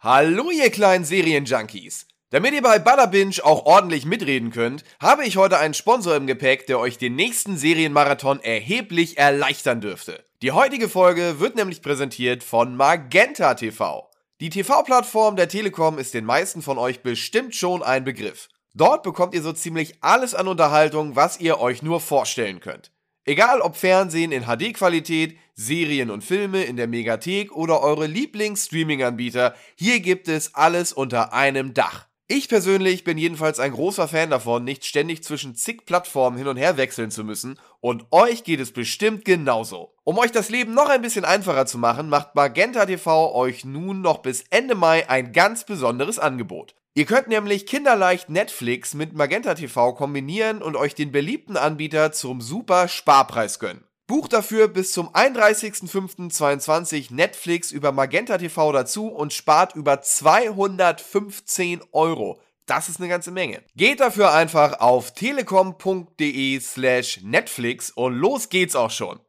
Hallo ihr kleinen Serienjunkies! Damit ihr bei Butterbinge auch ordentlich mitreden könnt, habe ich heute einen Sponsor im Gepäck, der euch den nächsten Serienmarathon erheblich erleichtern dürfte. Die heutige Folge wird nämlich präsentiert von Magenta TV. Die TV-Plattform der Telekom ist den meisten von euch bestimmt schon ein Begriff. Dort bekommt ihr so ziemlich alles an Unterhaltung, was ihr euch nur vorstellen könnt. Egal ob Fernsehen in HD-Qualität, Serien und Filme in der Megathek oder eure Lieblings-Streaming-Anbieter, hier gibt es alles unter einem Dach. Ich persönlich bin jedenfalls ein großer Fan davon, nicht ständig zwischen zig Plattformen hin und her wechseln zu müssen und euch geht es bestimmt genauso. Um euch das Leben noch ein bisschen einfacher zu machen, macht Magenta TV euch nun noch bis Ende Mai ein ganz besonderes Angebot. Ihr könnt nämlich kinderleicht Netflix mit Magenta TV kombinieren und euch den beliebten Anbieter zum super Sparpreis gönnen. Bucht dafür bis zum 31.05.22 Netflix über Magenta TV dazu und spart über 215 Euro. Das ist eine ganze Menge. Geht dafür einfach auf telekom.de slash Netflix und los geht's auch schon.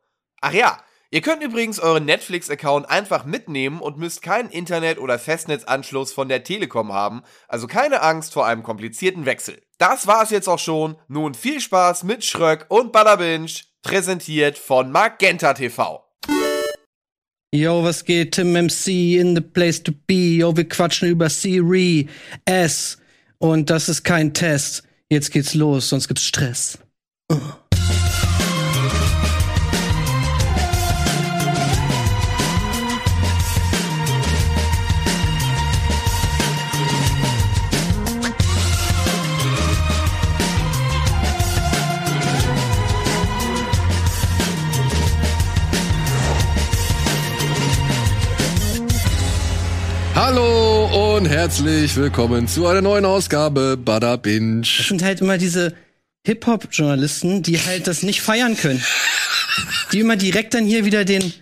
Ach ja, ihr könnt übrigens euren Netflix-Account einfach mitnehmen und müsst keinen Internet- oder Festnetzanschluss von der Telekom haben, also keine Angst vor einem komplizierten Wechsel. Das war's jetzt auch schon. Nun viel Spaß mit Schröck und Butterbinge präsentiert von Magenta TV. Yo, was geht? Tim MC in the place to be. Yo, wir quatschen über Siri S. Und das ist kein Test. Jetzt geht's los, sonst gibt's Stress. Uh. Und herzlich willkommen zu einer neuen Ausgabe Bada Binge. Das sind halt immer diese Hip-Hop-Journalisten, die halt das nicht feiern können. Die immer direkt dann hier wieder den,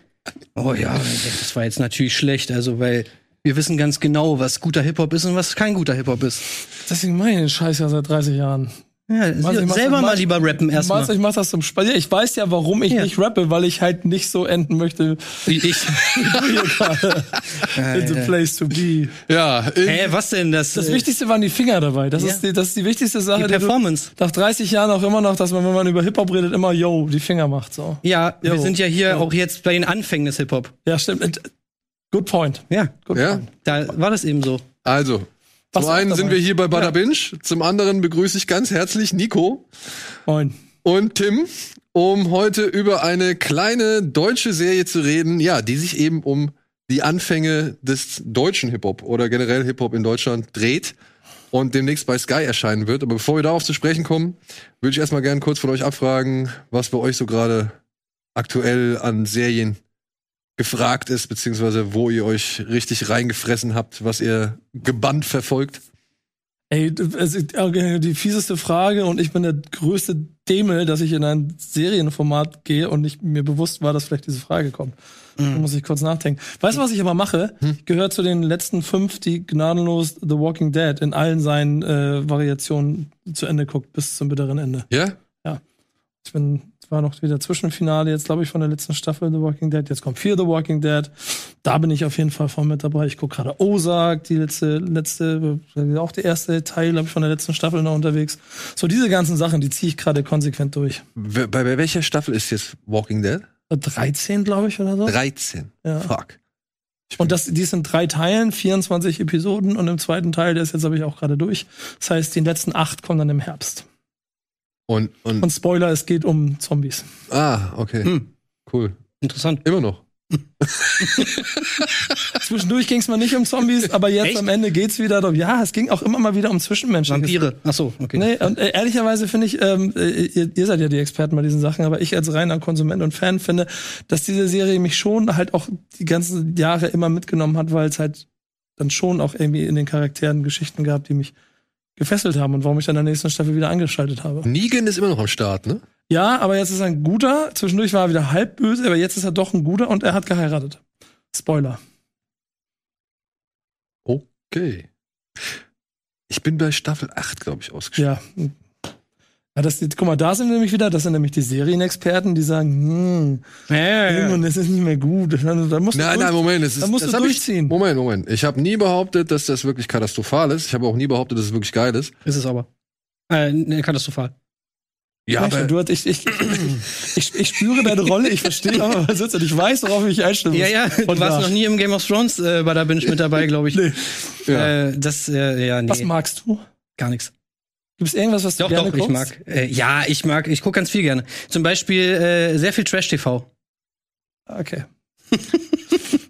oh ja, das war jetzt natürlich schlecht, also weil wir wissen ganz genau, was guter Hip-Hop ist und was kein guter Hip-Hop ist. Deswegen mache ich den Scheiß ja seit 30 Jahren. Ja, Mach- ich selber mach- mal lieber rappen erstmal. Ich mach das zum Spaß. Ich weiß ja, warum ich Ja. nicht rappe, weil ich halt nicht so enden möchte Wie ich. In the place to be. Ja, Hä, was denn das? Das äh, Wichtigste waren die Finger dabei. Das, Ja. ist, die, das ist die wichtigste Sache. die die du Performance. nach 30 Jahren auch immer noch, dass man, wenn man über Hip-Hop redet, immer yo, die Finger macht. So. Ja, wir Jo. sind ja hier Jo. auch jetzt bei den Anfängen des Hip-Hop. Ja, stimmt. Äh, Good point. Ja, Good Ja? point. da war das eben so. also, Was zum einen sind wir hier bei Bada Binge, zum anderen begrüße ich ganz herzlich Nico Moin. und Tim, um heute über eine kleine deutsche Serie zu reden, ja, die sich eben um die Anfänge des deutschen Hip-Hop oder generell Hip-Hop in Deutschland dreht und demnächst bei Sky erscheinen wird. Aber bevor wir darauf zu sprechen kommen, würde ich erstmal gerne kurz von euch abfragen, was bei euch so gerade aktuell an Serien gefragt ist, beziehungsweise wo ihr euch richtig reingefressen habt, was ihr gebannt verfolgt. Ey, die fieseste Frage und ich bin der größte Dämel, dass ich in ein Serienformat gehe und nicht mir bewusst war, dass vielleicht diese Frage kommt. Da muss ich kurz nachdenken. Weißt du, was ich aber mache? Ich gehöre zu den letzten fünf, die gnadenlos The Walking Dead in allen seinen äh, Variationen zu Ende guckt, bis zum bitteren Ende. Ja? Ich bin, war noch wieder Zwischenfinale jetzt, glaube ich, von der letzten Staffel The Walking Dead. Jetzt kommt Fear The Walking Dead. Da bin ich auf jeden Fall voll mit dabei. Ich gucke gerade Ozark, die letzte, letzte, äh, auch der erste Teil, glaube ich, von der letzten Staffel noch unterwegs. So diese ganzen Sachen, die ziehe ich gerade konsequent durch. Bei, bei welcher Staffel ist jetzt Walking Dead? Äh, 13, glaube ich, oder so. 13. Ja. Fuck. Und das, die sind drei Teilen, 24 Episoden und im zweiten Teil, der ist jetzt, habe ich auch gerade durch. Das heißt, die letzten acht kommen dann im Herbst. Und, und, Und Spoiler, es geht um Zombies. ah, okay. Hm. Cool. Interessant. Immer noch. Zwischendurch ging es mal nicht um Zombies, aber jetzt Echt? am Ende geht's wieder darum. Ja, es ging auch immer mal wieder um Zwischenmenschen. Vampire. Ach so, okay. Nee, und äh, ehrlicherweise finde ich, ähm, äh, ihr, ihr seid ja die Experten bei diesen Sachen, aber ich als reiner Konsument und Fan finde, dass diese Serie mich schon halt auch die ganzen Jahre immer mitgenommen hat, weil es halt dann schon auch irgendwie in den Charakteren Geschichten gab, die mich gefesselt haben und warum ich dann in der nächsten Staffel wieder eingeschaltet habe. Negan ist immer noch am Start, ne? Ja, aber jetzt ist er ein guter. Zwischendurch war er wieder halb böse, aber jetzt ist er doch ein guter und er hat geheiratet. Spoiler. Okay. Ich bin bei Staffel 8, glaube ich, ausgeschrieben. Ja. Ja, das, guck mal, da sind wir nämlich wieder, das sind nämlich die Serienexperten, die sagen, hm, Ja, ja, ja. das ist nicht mehr gut. Da musst du Nein, durch- nein, Moment. Das ist, da musst das du hab ich, durchziehen. Moment, Moment. Ich habe nie behauptet, dass das wirklich katastrophal ist. Ich habe auch nie behauptet, dass es wirklich geil ist. Ist es aber. Äh, ne, katastrophal. Ja, Mensch, du, hast- ich, ich, ich, ich spüre deine Rolle, ich verstehe aber was und ich weiß, worauf ich muss. Ja, ja, du Und warst da. noch nie im Game of Thrones äh, bei der Binge mit dabei, glaube ich. Nee. Ja. Äh, das, äh, ja, nee, Was magst du? gar nichts. Gibt es irgendwas, was du Doch, gerne doch, ich guckst? mag. Äh, ja, ich mag, ich gucke ganz viel gerne. Zum Beispiel äh, sehr viel Trash-TV. Okay.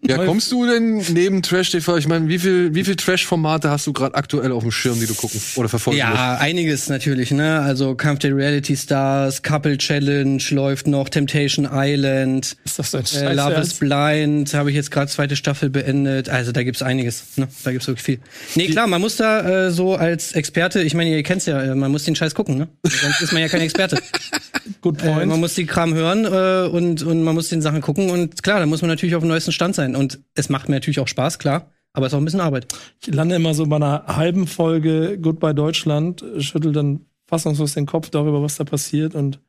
ja, kommst du denn neben Trash TV? Ich meine, wie viel, wie viel Trash-Formate hast du gerade aktuell auf dem Schirm, die du gucken oder verfolgen musst? Ja, einiges natürlich, ne? Also Kampf der Reality Stars, Couple Challenge läuft noch, Temptation Island, Ist das dein äh, Love is? Blind, habe ich jetzt gerade zweite Staffel beendet. Also da gibt's einiges, ne? Da gibt's wirklich viel. Nee, klar, man muss da äh, so als Experte, ich meine, ihr kennt's ja, äh, man muss den Scheiß gucken, ne? Sonst ist man ja kein Experte. Good Äh, point. man muss die Kram hören äh, und, und man muss den Sachen gucken und klar, da muss man natürlich auf dem neuesten Stand sein. Und es macht mir natürlich auch Spaß, klar, aber es ist auch ein bisschen Arbeit. ich lande immer so bei einer halben Folge Goodbye Deutschland, schüttel dann fassungslos den Kopf darüber, was da passiert und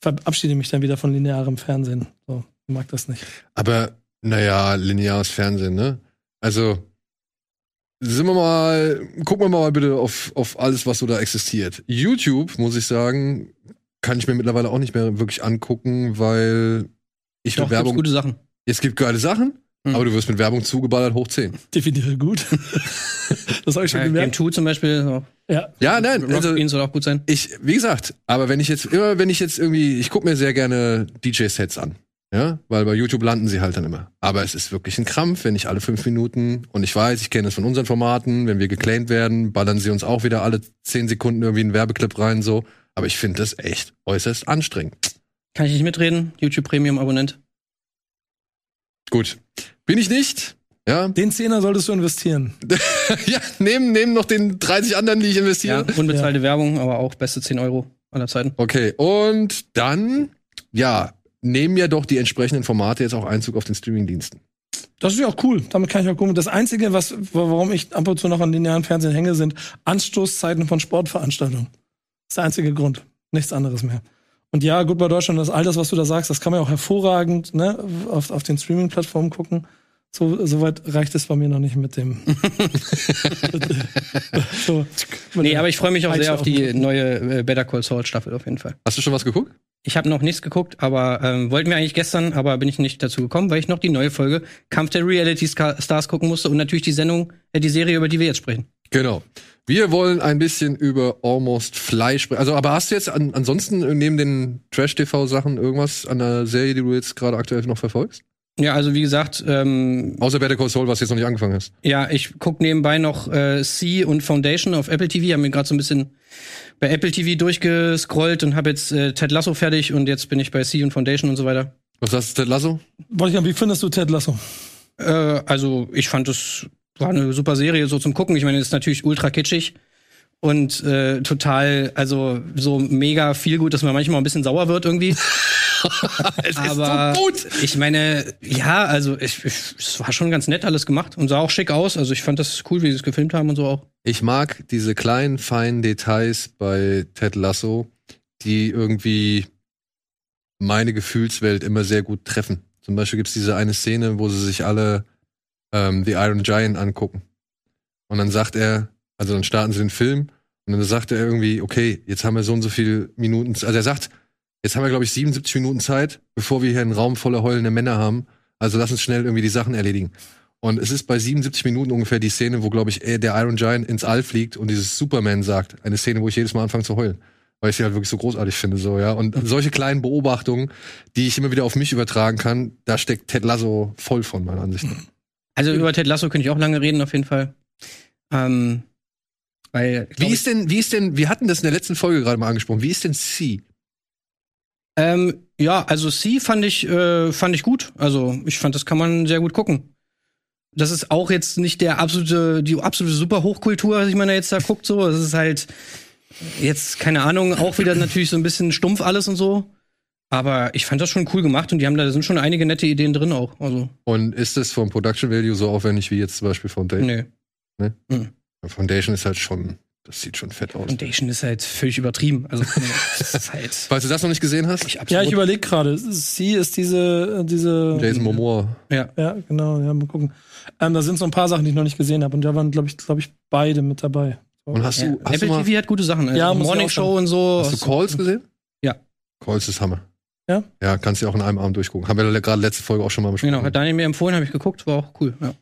verabschiede mich dann wieder von linearem Fernsehen. So, ich mag das nicht. Aber, naja, lineares Fernsehen, ne? Also, sind wir mal, gucken wir mal bitte auf, auf alles, was so da existiert. YouTube, muss ich sagen, kann ich mir mittlerweile auch nicht mehr wirklich angucken, weil ich Doch, mit gibt's Werbung. gute Sachen. Es gibt geile Sachen, Mhm. aber du wirst mit Werbung zugeballert hoch 10. Definiere gut. das habe ich schon Game gemerkt. 2 zum Beispiel, so. Ja. Ja, nein, Rock also soll auch gut sein. ich, wie gesagt, aber wenn ich jetzt immer, wenn ich jetzt irgendwie, ich gucke mir sehr gerne DJ-Sets an. Ja, weil bei YouTube landen sie halt dann immer. Aber es ist wirklich ein Krampf, wenn ich alle fünf Minuten, und ich weiß, ich kenne es von unseren Formaten, wenn wir geclaimed werden, ballern sie uns auch wieder alle zehn Sekunden irgendwie einen Werbeclip rein, so. Aber ich finde das echt äußerst anstrengend. Kann ich nicht mitreden. YouTube Premium Abonnent. Gut. Bin ich nicht. Ja, Den Zehner solltest du investieren. ja neben, neben noch den 30 anderen, die ich Ja, investiere. unbezahlte Werbung, aber auch beste 10 Euro aller Zeiten. Okay, und dann, ja, nehmen ja doch die entsprechenden Formate jetzt auch Einzug auf den Streamingdiensten. Das ist ja auch cool. Damit kann ich auch gucken. Das Einzige, was, warum ich ab und zu noch an linearen Fernsehen hänge, sind Anstoßzeiten von Sportveranstaltungen. Das ist der einzige Grund. Nichts anderes mehr. Und ja, gut bei Deutschland, das all das, was du da sagst, das kann man ja auch hervorragend ne, auf, auf den Streaming-Plattformen gucken. So, soweit reicht es bei mir noch nicht mit dem. so, mit Nee, aber ich freue mich auch sehr auf die neue äh, Better Call Saul Staffel auf jeden Fall. Hast du schon was geguckt? Ich habe noch nichts geguckt, aber ähm, wollten wir eigentlich gestern, aber bin ich nicht dazu gekommen, weil ich noch die neue Folge Kampf der Reality Stars gucken musste und natürlich die Sendung, äh, die Serie, über die wir jetzt sprechen. Genau. Wir wollen ein bisschen über Almost Fly sprechen. Also, aber hast du jetzt an, ansonsten neben den Trash-TV-Sachen irgendwas an der Serie, die du jetzt gerade aktuell noch verfolgst? Ja, also wie gesagt, ähm, Außer Better Call Saul, was jetzt noch nicht angefangen hast. ja, ich guck nebenbei noch äh, C und Foundation auf Apple TV, haben mir gerade so ein bisschen bei Apple TV durchgescrollt und habe jetzt äh, Ted Lasso fertig und jetzt bin ich bei C und Foundation und so weiter. Was sagst du, Ted Lasso? Wolfgang, wie findest du Ted Lasso? Äh, also ich fand es war eine super Serie so zum gucken. Ich meine, es ist natürlich ultra kitschig und äh, total, also so mega viel gut, dass man manchmal ein bisschen sauer wird irgendwie. es Aber ist so gut! ich meine, ja, also ich, ich, es war schon ganz nett alles gemacht und sah auch schick aus. Also ich fand das cool, wie sie es gefilmt haben und so auch. Ich mag diese kleinen, feinen Details bei Ted Lasso, die irgendwie meine Gefühlswelt immer sehr gut treffen. Zum Beispiel gibt's diese eine Szene, wo sie sich alle ähm, The Iron Giant angucken. Und dann sagt er, also dann starten sie den Film und dann sagt er irgendwie, okay, jetzt haben wir so und so viele Minuten, also er sagt, jetzt haben wir, glaube ich, 77 Minuten Zeit, bevor wir hier einen Raum voller heulende Männer haben. Also lass uns schnell irgendwie die Sachen erledigen. Und es ist bei 77 Minuten ungefähr die Szene, wo, glaube ich, er- der Iron Giant ins All fliegt und dieses Superman sagt. Eine Szene, wo ich jedes Mal anfange zu heulen. Weil ich sie halt wirklich so großartig finde, so, ja. Und solche kleinen Beobachtungen, die ich immer wieder auf mich übertragen kann, da steckt Ted Lasso voll von, meiner Ansicht nach. Also über Ted Lasso könnte ich auch lange reden, auf jeden Fall. Ähm, weil, Wie ist denn, wie ist denn, wir hatten das in der letzten Folge gerade mal angesprochen, wie ist denn C? Ähm, ja, also C fand ich, äh, fand ich gut. Also ich fand, das kann man sehr gut gucken. Das ist auch jetzt nicht der absolute, die absolute super Hochkultur, was ich meine jetzt da guckt, so. Das ist halt jetzt, keine Ahnung, auch wieder natürlich so ein bisschen stumpf alles und so. Aber ich fand das schon cool gemacht und die haben da, da sind schon einige nette Ideen drin auch. Also, Und ist das vom Production Value so aufwendig wie jetzt zum Beispiel Foundation? nee. Foundation ist halt schon Das sieht schon fett aus. Foundation ist halt völlig übertrieben. Also, das ist halt. Falls du das noch nicht gesehen hast, Ich Ja, ich überlege gerade. Sie ist diese, diese. Jason Momoa. ja. Ja, genau, ja, mal gucken. Ähm, da sind so ein paar Sachen, die ich noch nicht gesehen habe. Und da waren, glaube ich, glaube ich, beide mit dabei. Und hast Ja. du, hast Apple du mal, TV hat gute Sachen. Also Ja, Morning Show und so. hast du Calls gesehen? Ja. Calls ist Hammer. Ja? Ja, kannst du auch in einem Abend durchgucken. Haben wir gerade letzte Folge auch schon mal besprochen. Genau, hat Daniel mir empfohlen, habe ich geguckt, war auch cool. Ja.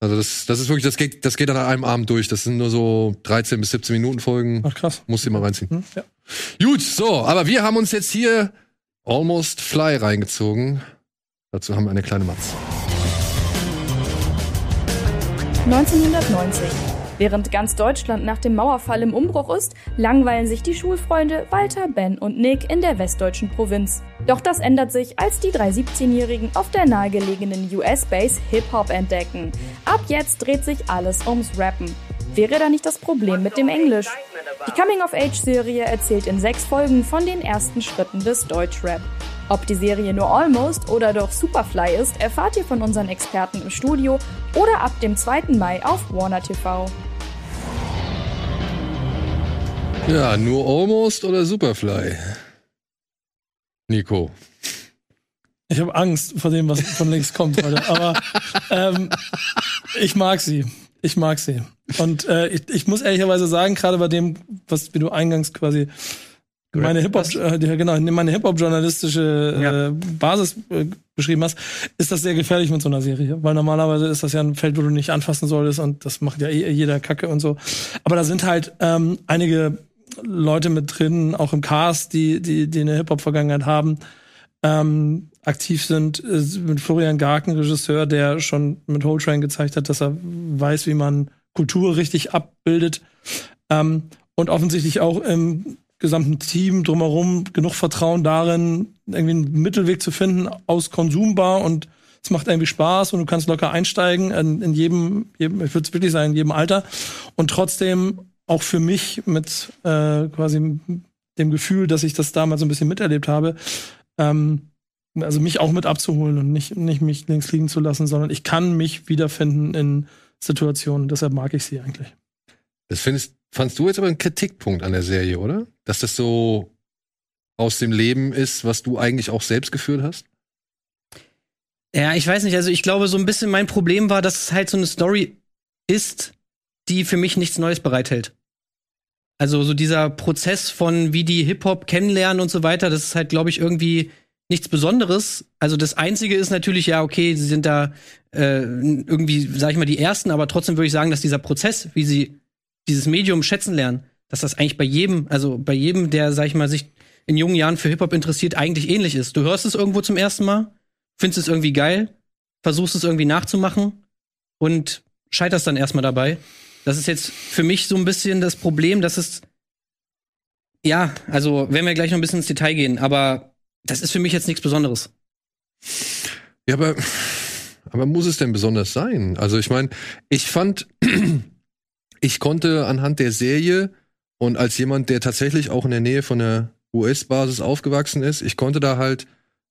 Also das, das ist wirklich, das geht, das geht an einem Abend durch. Das sind nur so 13 bis 17 Minuten Folgen. Ach, krass. Musst du dir mal reinziehen. Hm? Ja. Gut, so, aber wir haben uns jetzt hier Almost Fly reingezogen. Dazu haben wir eine kleine Matz. 1990. Während ganz Deutschland nach dem Mauerfall im Umbruch ist, langweilen sich die Schulfreunde Walter, Ben und Nick in der westdeutschen Provinz. Doch das ändert sich, als die drei 17-Jährigen auf der nahegelegenen US-Base Hip-Hop entdecken. Ab jetzt dreht sich alles ums Rappen. Wäre da nicht das Problem mit dem Englisch? Die Coming-of-Age-Serie erzählt in sechs Folgen von den ersten Schritten des Deutschrap. Ob die Serie nur Almost oder doch Superfly ist, erfahrt ihr von unseren Experten im Studio oder ab dem 2. Mai auf Warner TV. Ja, nur Almost oder Superfly? Nico. Ich habe Angst vor dem, was von links kommt heute. Aber ähm, ich mag sie. Ich mag sie. Und äh, ich, ich muss ehrlicherweise sagen, gerade bei dem, was wie du eingangs quasi meine Hip Hop, äh, genau, meine Hip Hop journalistische Ja. äh, Basis äh, beschrieben hast, ist das sehr gefährlich mit so einer Serie, weil normalerweise ist das ja ein Feld, wo du nicht anfassen solltest und das macht ja eh jeder Kacke und so. Aber da sind halt ähm, einige Leute mit drin, auch im Cast, die die die eine Hip Hop Vergangenheit haben ähm, aktiv sind, äh, mit Florian Garken, Regisseur, der schon mit Whole Train gezeigt hat, dass er weiß, wie man Kultur richtig abbildet. Ähm, und offensichtlich auch im gesamten Team drumherum genug Vertrauen darin, irgendwie einen Mittelweg zu finden aus konsumbar und es macht irgendwie Spaß und du kannst locker einsteigen in, in jedem, jedem ich würde es wirklich sagen, in jedem Alter und trotzdem auch für mich mit äh, quasi dem Gefühl, dass ich das damals so ein bisschen miterlebt habe, ähm, also mich auch mit abzuholen und nicht, nicht mich links liegen zu lassen, sondern ich kann mich wiederfinden in Situationen. Deshalb mag ich sie eigentlich. Das findest, fandst du jetzt aber einen Kritikpunkt an der Serie, oder? Dass das so aus dem Leben ist, was du eigentlich auch selbst geführt hast? Ja, ich weiß nicht, also ich glaube, so ein bisschen mein Problem war, dass es halt so eine Story ist, die für mich nichts Neues bereithält. Also so dieser Prozess von wie die Hip-Hop kennenlernen und so weiter, das ist halt, glaube ich, irgendwie nichts Besonderes. Also das Einzige ist natürlich, ja, okay, sie sind da äh, irgendwie, sag ich mal, die Ersten, aber trotzdem würde ich sagen, dass dieser Prozess, wie sie dieses Medium schätzen lernen, dass das eigentlich bei jedem, also bei jedem, der, sag ich mal, sich in jungen Jahren für Hip-Hop interessiert, eigentlich ähnlich ist. Du hörst es irgendwo zum ersten Mal, findest es irgendwie geil, versuchst es irgendwie nachzumachen und scheiterst dann erstmal dabei. Das ist jetzt für mich so ein bisschen das Problem, dass es ja, also werden wir gleich noch ein bisschen ins Detail gehen, aber das ist für mich jetzt nichts Besonderes. Ja, aber, aber muss es denn besonders sein? Also ich meine, ich fand, ich konnte anhand der Serie und als jemand, der tatsächlich auch in der Nähe von der US-Basis aufgewachsen ist, ich konnte da halt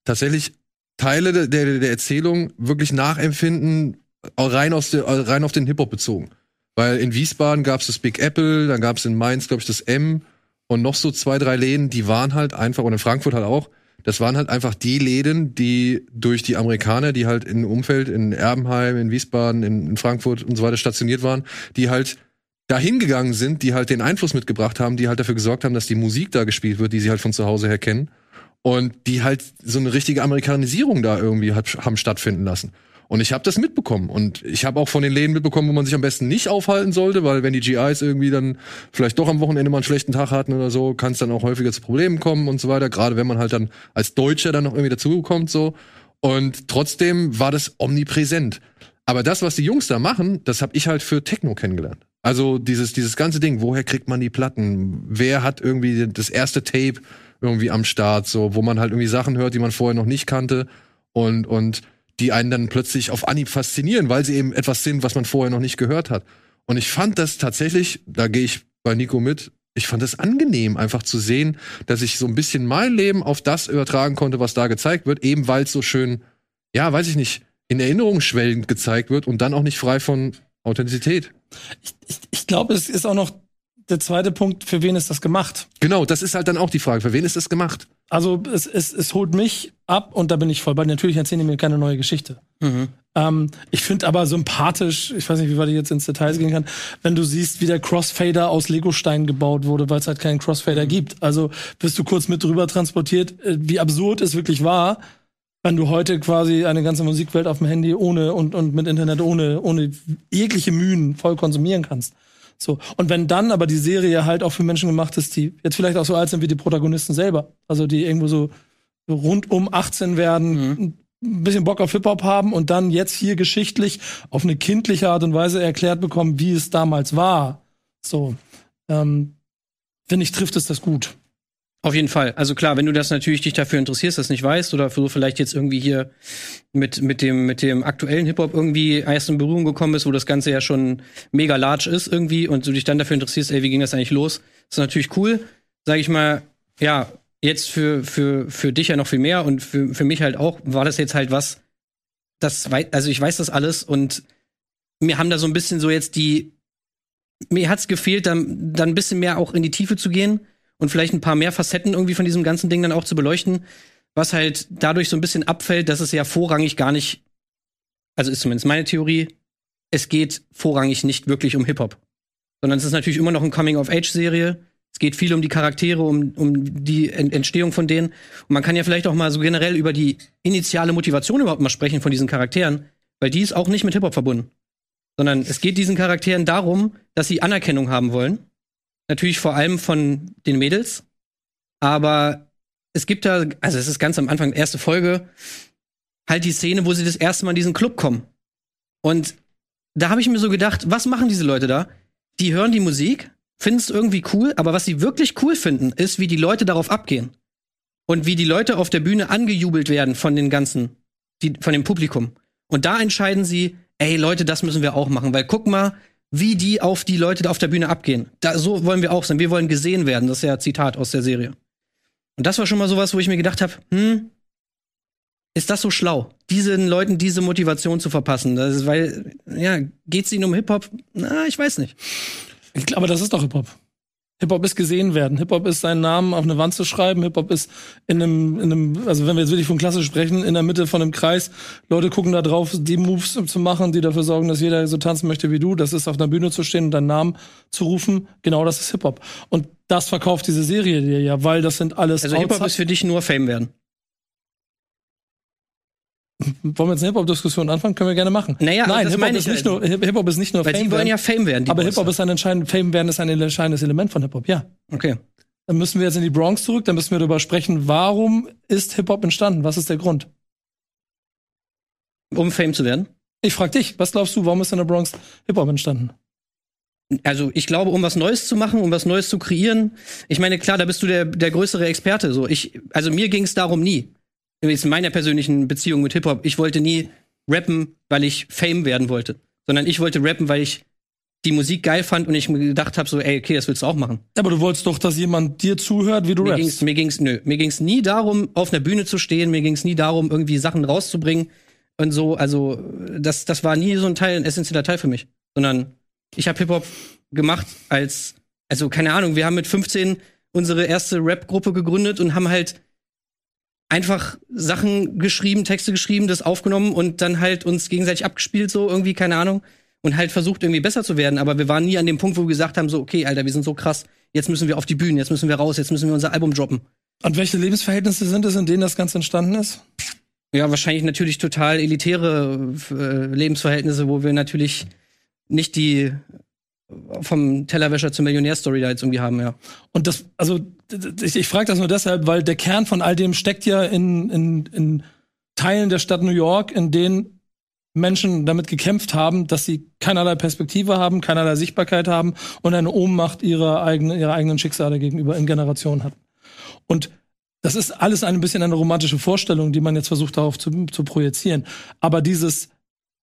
tatsächlich Teile der, der, der Erzählung wirklich nachempfinden, rein, aus der, rein auf den Hip-Hop bezogen. Weil in Wiesbaden gab es das Big Apple, dann gab es in Mainz, glaube ich, das M und noch so zwei, drei Läden, die waren halt einfach, und in Frankfurt halt auch, das waren halt einfach die Läden, die durch die Amerikaner, die halt im Umfeld in Erbenheim, in Wiesbaden, in, in Frankfurt und so weiter stationiert waren, die halt dahin gegangen sind, die halt den Einfluss mitgebracht haben, die halt dafür gesorgt haben, dass die Musik da gespielt wird, die sie halt von zu Hause her kennen und die halt so eine richtige Amerikanisierung da irgendwie hat, haben stattfinden lassen. Und ich habe das mitbekommen und ich habe auch von den Läden mitbekommen, wo man sich am besten nicht aufhalten sollte, weil wenn die GIs irgendwie dann vielleicht doch am Wochenende mal einen schlechten Tag hatten oder so, kann es dann auch häufiger zu Problemen kommen und so weiter. Gerade wenn man halt dann als Deutscher dann noch irgendwie dazukommt so. Und trotzdem war das omnipräsent. Aber das, was die Jungs da machen, das habe ich halt für Techno kennengelernt. Also dieses dieses ganze Ding, woher kriegt man die Platten? Wer hat irgendwie das erste Tape irgendwie am Start, so wo man halt irgendwie Sachen hört, die man vorher noch nicht kannte und und die einen dann plötzlich auf Anhieb faszinieren, weil sie eben etwas sind, was man vorher noch nicht gehört hat. Und ich fand das tatsächlich, da gehe ich bei Nico mit, ich fand das angenehm, einfach zu sehen, dass ich so ein bisschen mein Leben auf das übertragen konnte, was da gezeigt wird, eben weil es so schön, ja, weiß ich nicht, in Erinnerung schwellend gezeigt wird und dann auch nicht frei von Authentizität. Ich, ich, ich glaube, es ist auch noch der zweite Punkt, für wen ist das gemacht? Genau, das ist halt dann auch die Frage. Für wen ist das gemacht? Also es, es, es holt mich ab und da bin ich voll bei. Natürlich erzählen die mir keine neue Geschichte. Ähm, ich finde aber sympathisch, ich weiß nicht, wie weit ich jetzt ins Details gehen kann, wenn du siehst, wie der Crossfader aus Legosteinen gebaut wurde, weil es halt keinen Crossfader gibt. Also bist du kurz mit drüber transportiert, äh, wie absurd es wirklich war, wenn du heute quasi eine ganze Musikwelt auf dem Handy ohne und, und mit Internet ohne, ohne jegliche Mühen voll konsumieren kannst. So. Und wenn dann aber die Serie halt auch für Menschen gemacht ist, die jetzt vielleicht auch so alt sind wie die Protagonisten selber, also die irgendwo so rund um 18 werden, ein bisschen Bock auf Hip-Hop haben und dann jetzt hier geschichtlich auf eine kindliche Art und Weise erklärt bekommen, wie es damals war. So. Ähm, finde ich, trifft es das gut. Auf jeden Fall. Also klar, wenn du das natürlich dich dafür interessierst, das nicht weißt oder so vielleicht jetzt irgendwie hier mit, mit dem, mit dem aktuellen Hip-Hop irgendwie erst in Berührung gekommen bist, wo das Ganze ja schon mega large ist irgendwie und du dich dann dafür interessierst, ey, wie ging das eigentlich los? ist natürlich cool. Sag ich mal, ja, jetzt für, für, für dich ja noch viel mehr und für, für mich halt auch, war das jetzt halt was, das also ich weiß das alles und mir haben da so ein bisschen so jetzt die, mir hat's gefehlt, dann, dann ein bisschen mehr auch in die Tiefe zu gehen und vielleicht ein paar mehr Facetten irgendwie von diesem ganzen Ding dann auch zu beleuchten, was halt dadurch so ein bisschen abfällt, dass es ja vorrangig gar nicht, also ist zumindest meine Theorie, es geht vorrangig nicht wirklich um Hip-Hop. Sondern es ist natürlich immer noch eine Coming-of-Age-Serie. Es geht viel um die Charaktere, um, um die Ent Entstehung von denen. Und man kann ja vielleicht auch mal so generell über die initiale Motivation überhaupt mal sprechen von diesen Charakteren, weil die ist auch nicht mit Hip-Hop verbunden. Sondern es geht diesen Charakteren darum, dass sie Anerkennung haben wollen. Natürlich vor allem von den Mädels. Aber es gibt da, also es ist ganz am Anfang, erste Folge, halt die Szene, wo sie das erste Mal in diesen Club kommen. Und da habe ich mir so gedacht, was machen diese Leute da? Die hören die Musik, finden es irgendwie cool, aber was sie wirklich cool finden, ist, wie die Leute darauf abgehen. Und wie die Leute auf der Bühne angejubelt werden von den ganzen, die, von dem Publikum. Und da entscheiden sie, ey Leute, das müssen wir auch machen, weil guck mal, wie die auf die Leute da auf der Bühne abgehen. Da, so wollen wir auch sein. Wir wollen gesehen werden. Das ist ja ein Zitat aus der Serie. Und das war schon mal sowas, wo ich mir gedacht habe, hm, ist das so schlau, diesen Leuten diese Motivation zu verpassen? Ist, weil, ja, geht's ihnen um Hip-Hop? Na, ich weiß nicht. Ich glaube, das ist doch Hip-Hop. Hip-Hop ist gesehen werden. Hip-Hop ist seinen Namen auf eine Wand zu schreiben. Hip-Hop ist in einem, in einem, also wenn wir jetzt wirklich von Klasse sprechen, in der Mitte von einem Kreis. Leute gucken da drauf, die Moves zu machen, die dafür sorgen, dass jeder so tanzen möchte wie du. Das ist auf einer Bühne zu stehen und deinen Namen zu rufen. Genau das ist Hip-Hop. Und das verkauft diese Serie dir ja, weil das sind alles Also Hip-Hop ist für dich nur Fame werden. Wollen wir jetzt eine Hip-Hop-Diskussion anfangen? Können wir gerne machen. Naja, Nein, das Hip-Hop meine ist, ich nicht also. nur, Hip- Hip-Hop ist nicht nur Weil Fame die wollen werden, ja Fame werden. Die aber. Hip-Hop ist ein entscheidend, Fame werden ist ein entscheidendes Element von Hip-Hop, ja. Okay. Dann müssen wir jetzt in die Bronx zurück, dann müssen wir darüber sprechen, warum ist Hip-Hop entstanden? Was ist der Grund? Um Fame zu werden. Ich frag dich, was glaubst du, warum ist in der Bronx Hip-Hop entstanden? Also ich glaube, um was Neues zu machen, um was Neues zu kreieren. Ich meine, klar, da bist du der, der größere Experte. So, ich, also mir ging es darum nie. In meiner persönlichen Beziehung mit Hip Hop. Ich wollte nie rappen, weil ich Fame werden wollte, sondern ich wollte rappen, weil ich die Musik geil fand und ich mir gedacht habe, so, ey, okay, das willst du auch machen. Aber du wolltest doch, dass jemand dir zuhört, wie du Mir rappst. ging's, mir ging's, nö, mir ging's nie darum, auf einer Bühne zu stehen. Mir ging's nie darum, irgendwie Sachen rauszubringen und so. Also das, das war nie so ein Teil, ein essentieller Teil für mich, sondern ich habe Hip Hop gemacht als, also keine Ahnung. Wir haben mit 15 unsere erste Rap-Gruppe gegründet und haben halt einfach Sachen geschrieben, Texte geschrieben, das aufgenommen und dann halt uns gegenseitig abgespielt, so irgendwie, keine Ahnung. Und halt versucht, irgendwie besser zu werden. Aber wir waren nie an dem Punkt, wo wir gesagt haben, so, okay, Alter, wir sind so krass, jetzt müssen wir auf die Bühne, jetzt müssen wir raus, jetzt müssen wir unser Album droppen. Und welche Lebensverhältnisse sind es, in denen das Ganze entstanden ist? Ja, wahrscheinlich natürlich total elitäre äh, Lebensverhältnisse, wo wir natürlich nicht die vom Tellerwäscher zur Millionärstory da jetzt irgendwie haben, ja. Und das, also, ich, ich frage das nur deshalb, weil der Kern von all dem steckt ja in, in, in Teilen der Stadt New York, in denen Menschen damit gekämpft haben, dass sie keinerlei Perspektive haben, keinerlei Sichtbarkeit haben und eine Ohnmacht ihrer eigenen, ihrer eigenen Schicksale gegenüber in Generationen hatten. Und das ist alles ein bisschen eine romantische Vorstellung, die man jetzt versucht darauf zu, zu projizieren. Aber dieses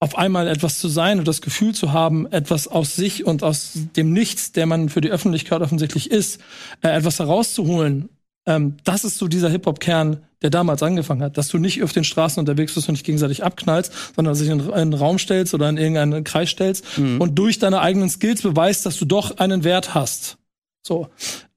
auf einmal etwas zu sein und das Gefühl zu haben, etwas aus sich und aus dem Nichts, der man für die Öffentlichkeit offensichtlich ist, äh, etwas herauszuholen, ähm, das ist so dieser Hip-Hop-Kern, der damals angefangen hat. Dass du nicht auf den Straßen unterwegs bist und dich gegenseitig abknallst, sondern dass dich in einen Raum stellst oder in irgendeinen Kreis stellst und durch deine eigenen Skills beweist, dass du doch einen Wert hast. So,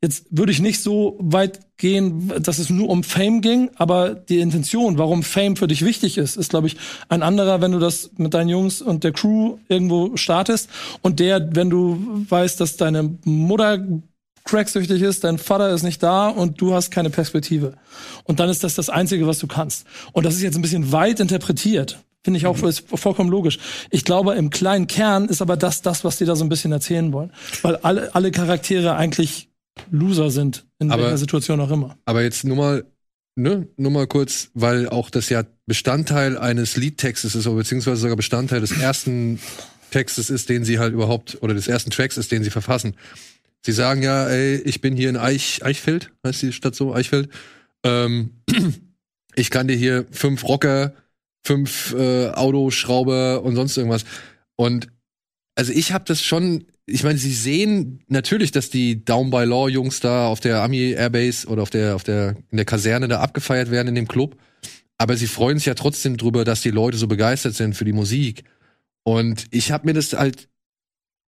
jetzt würde ich nicht so weit gehen, dass es nur um Fame ging, aber die Intention, warum Fame für dich wichtig ist, ist, glaube ich, ein anderer, wenn du das mit deinen Jungs und der Crew irgendwo startest und der, wenn du weißt, dass deine Mutter cracksüchtig ist, dein Vater ist nicht da und du hast keine Perspektive. Und dann ist das das Einzige, was du kannst. Und das ist jetzt ein bisschen weit interpretiert. Finde ich auch Mhm. vollkommen logisch. Ich glaube, im kleinen Kern ist aber das das, was die da so ein bisschen erzählen wollen. Weil alle, alle Charaktere eigentlich Loser sind, in Aber- welcher Situation auch immer. Aber jetzt nur mal, ne, nur mal kurz, weil auch das ja Bestandteil eines Liedtextes ist, oder beziehungsweise sogar Bestandteil des ersten Textes ist, den sie halt überhaupt, oder des ersten Tracks ist, den sie verfassen. Sie sagen ja, ey, ich bin hier in Eich, Eichfeld, heißt die Stadt so, Eichfeld. Ähm, ich kann dir hier fünf Rocker, fünf äh, Autoschrauber und sonst irgendwas. Und also ich habe das schon, ich meine, sie sehen natürlich, dass die Down by Law Jungs da auf der Army Airbase oder auf der auf der in der Kaserne da abgefeiert werden in dem Club, aber sie freuen sich ja trotzdem drüber, dass die Leute so begeistert sind für die Musik. Und ich habe mir das halt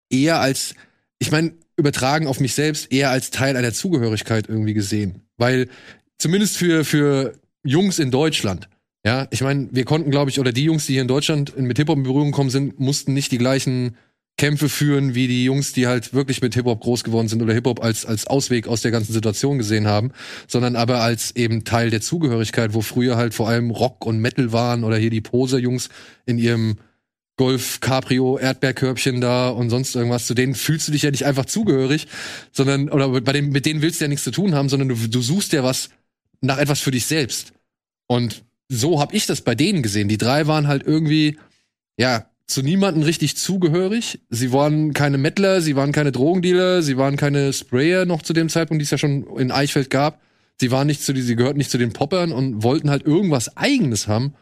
eher als ich meine, übertragen auf mich selbst eher als Teil einer Zugehörigkeit irgendwie gesehen, weil zumindest für für Jungs in Deutschland ja, ich meine, wir konnten, glaube ich, oder die Jungs, die hier in Deutschland mit Hip-Hop in Berührung gekommen sind, mussten nicht die gleichen Kämpfe führen, wie die Jungs, die halt wirklich mit Hip-Hop groß geworden sind oder Hip-Hop als, als Ausweg aus der ganzen Situation gesehen haben, sondern aber als eben Teil der Zugehörigkeit, wo früher halt vor allem Rock und Metal waren oder hier die Poser-Jungs in ihrem Golf, Cabrio, Erdbeerkörbchen da und sonst irgendwas. Zu denen fühlst du dich ja nicht einfach zugehörig, sondern, oder bei dem, mit denen willst du ja nichts zu tun haben, sondern du, du suchst ja was nach etwas für dich selbst. Und so habe ich das bei denen gesehen. Die drei waren halt irgendwie, ja, zu niemanden richtig zugehörig. Sie waren keine Mettler, sie waren keine Drogendealer, sie waren keine Sprayer noch zu dem Zeitpunkt, die es ja schon in Eichfeld gab. Sie waren nicht zu, sie gehörten nicht zu den Poppern und wollten halt irgendwas Eigenes haben.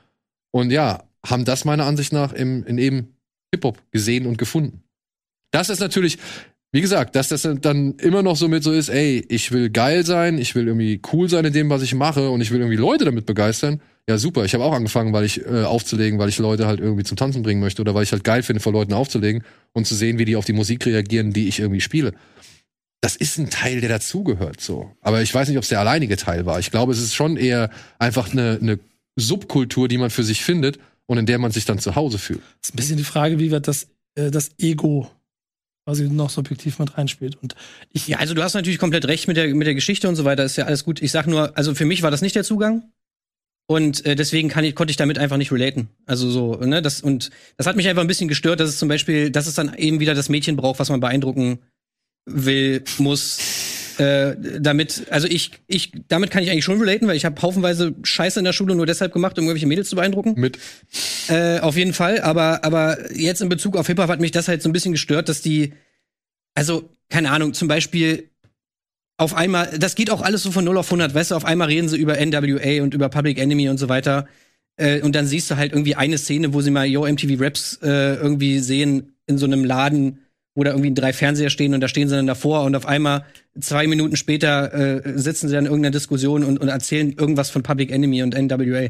Und ja, haben das meiner Ansicht nach im, in eben Hip-Hop gesehen und gefunden. Das ist natürlich, wie gesagt, dass das dann immer noch so mit so ist, ey, ich will geil sein, ich will irgendwie cool sein in dem, was ich mache und ich will irgendwie Leute damit begeistern. Ja, super. Ich habe auch angefangen, weil ich äh, aufzulegen, weil ich Leute halt irgendwie zum Tanzen bringen möchte oder weil ich halt geil finde, vor Leuten aufzulegen und zu sehen, wie die auf die Musik reagieren, die ich irgendwie spiele. Das ist ein Teil, der dazugehört, so. Aber ich weiß nicht, ob es der alleinige Teil war. Ich glaube, es ist schon eher einfach eine, eine Subkultur, die man für sich findet und in der man sich dann zu Hause fühlt. Das ist ein bisschen die Frage, wie wird das, äh, das Ego quasi noch subjektiv mit reinspielt. Und ich, Ja, also du hast natürlich komplett recht mit der, mit der Geschichte und so weiter, ist ja alles gut. Ich sag nur, also für mich war das nicht der Zugang. Und äh, deswegen kann ich, konnte ich damit einfach nicht relaten. Also so, ne, das, und das hat mich einfach ein bisschen gestört, dass es zum Beispiel, dass es dann eben wieder das Mädchen braucht, was man beeindrucken will, muss. Äh, damit, also ich, ich, damit kann ich eigentlich schon relaten, weil ich habe haufenweise Scheiße in der Schule nur deshalb gemacht, um irgendwelche Mädels zu beeindrucken. Mit Äh, auf jeden Fall, aber, aber jetzt in Bezug auf Hip-Hop hat mich das halt so ein bisschen gestört, dass die, also, keine Ahnung, zum Beispiel auf einmal, das geht auch alles so von 0 auf 100, weißt du, auf einmal reden sie über NWA und über Public Enemy und so weiter. Äh, und dann siehst du halt irgendwie eine Szene, wo sie mal Yo MTV Raps äh, irgendwie sehen in so einem Laden, wo da irgendwie drei Fernseher stehen und da stehen sie dann davor und auf einmal zwei Minuten später äh, sitzen sie dann in irgendeiner Diskussion und, und erzählen irgendwas von Public Enemy und NWA.